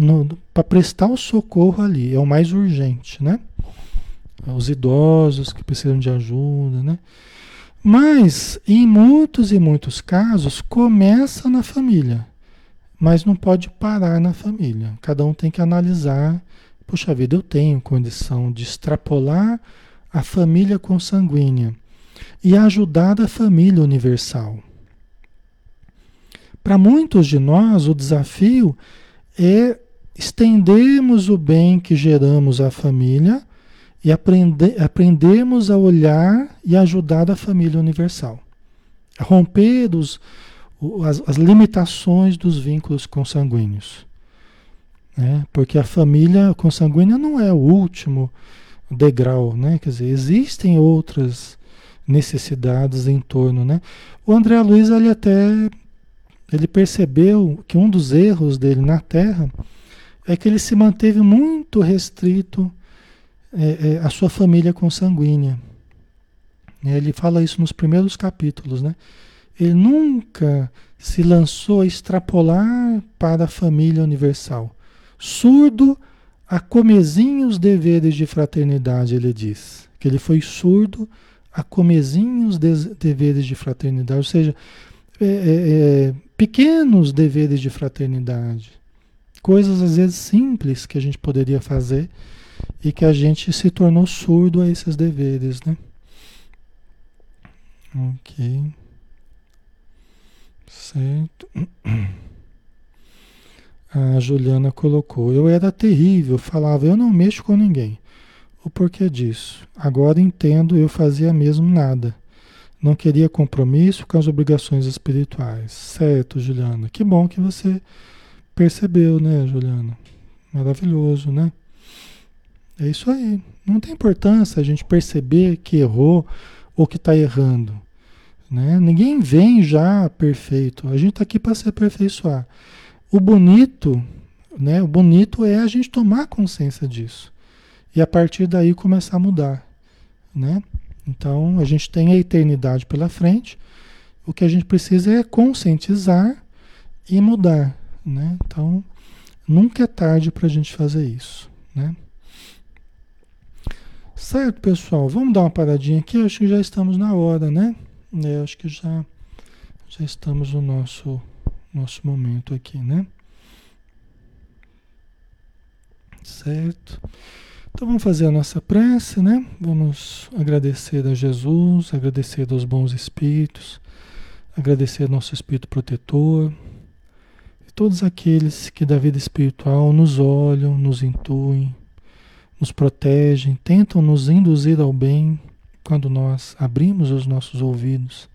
para prestar o socorro ali, é o mais urgente, né? Os idosos que precisam de ajuda, né? Mas em muitos e muitos casos começa na família, mas não pode parar na família. Cada um tem que analisar, puxa vida, eu tenho condição de extrapolar a família consanguínea e ajudar a família universal. Para muitos de nós, o desafio é estendermos o bem que geramos à família e aprender, aprendermos a olhar e ajudar a família universal. A romper as, as limitações dos vínculos consanguíneos. Né? Porque a família consanguínea não é o último degrau, né? Quer dizer, existem outras necessidades em torno, né? O André Luiz ele até ele percebeu que um dos erros dele na Terra é que ele se manteve muito restrito é, é, à sua família consanguínea. Ele fala isso nos primeiros capítulos, né? Ele nunca se lançou a extrapolar para a família universal. Surdo a comezinhos deveres de fraternidade, ele diz. Que ele foi surdo a comezinhos deveres de fraternidade, ou seja, é, é, é, pequenos deveres de fraternidade. Coisas às vezes simples que a gente poderia fazer e que a gente se tornou surdo a esses deveres, né? Ok. Certo. *clears throat* A Juliana colocou: Eu era terrível, falava, eu não mexo com ninguém. O porquê disso? Agora entendo, eu fazia mesmo nada. Não queria compromisso com as obrigações espirituais. Certo, Juliana. Que bom que você percebeu, né, Juliana? Maravilhoso, né? É isso aí. Não tem importância a gente perceber que errou ou que está errando. Né? Ninguém vem já perfeito. A gente está aqui para se aperfeiçoar. O bonito, né? O bonito é a gente tomar consciência disso e a partir daí começar a mudar, né? Então a gente tem a eternidade pela frente. O que a gente precisa é conscientizar e mudar, né? Então nunca é tarde para a gente fazer isso, né? Certo, pessoal. Vamos dar uma paradinha aqui. Acho que já estamos na hora, né? É, acho que já já estamos no nosso nosso momento aqui, né? Certo? Então vamos fazer a nossa prece, né? Vamos agradecer a Jesus, agradecer aos bons espíritos, agradecer ao nosso espírito protetor, e todos aqueles que da vida espiritual nos olham, nos intuem, nos protegem, tentam nos induzir ao bem quando nós abrimos os nossos ouvidos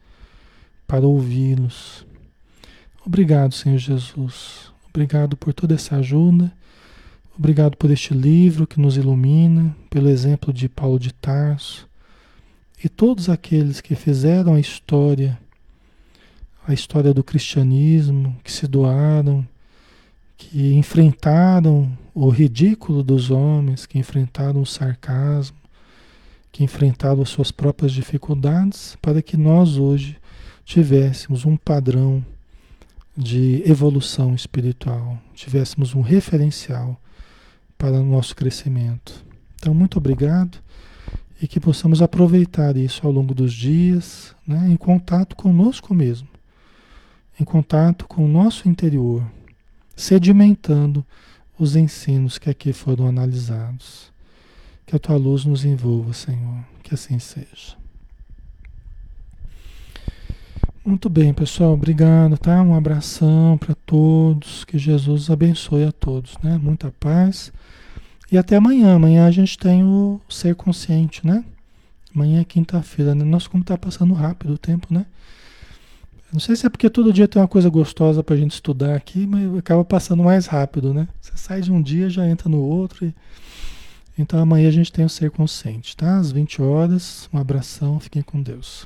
para ouvi-los. Obrigado, Senhor Jesus. Obrigado por toda essa ajuda. Obrigado por este livro que nos ilumina, pelo exemplo de Paulo de Tarso e todos aqueles que fizeram a história, a história do cristianismo, que se doaram, que enfrentaram o ridículo dos homens, que enfrentaram o sarcasmo, que enfrentaram as suas próprias dificuldades, para que nós hoje tivéssemos um padrão de evolução espiritual, tivéssemos um referencial para o nosso crescimento. Então, muito obrigado e que possamos aproveitar isso ao longo dos dias, né, em contato conosco mesmo, em contato com o nosso interior, sedimentando os ensinos que aqui foram analisados. Que a tua luz nos envolva, Senhor, que assim seja. Muito bem, pessoal. Obrigado, tá? Um abração para todos. Que Jesus abençoe a todos, né? Muita paz. E até amanhã. Amanhã a gente tem o ser consciente, né? Amanhã é quinta-feira, né? Nossa, como tá passando rápido o tempo, né? Não sei se é porque todo dia tem uma coisa gostosa pra gente estudar aqui, mas acaba passando mais rápido, né? Você sai de um dia, já entra no outro. E... Então amanhã a gente tem o ser consciente, tá? Às 20 horas. Um abração, fiquem com Deus.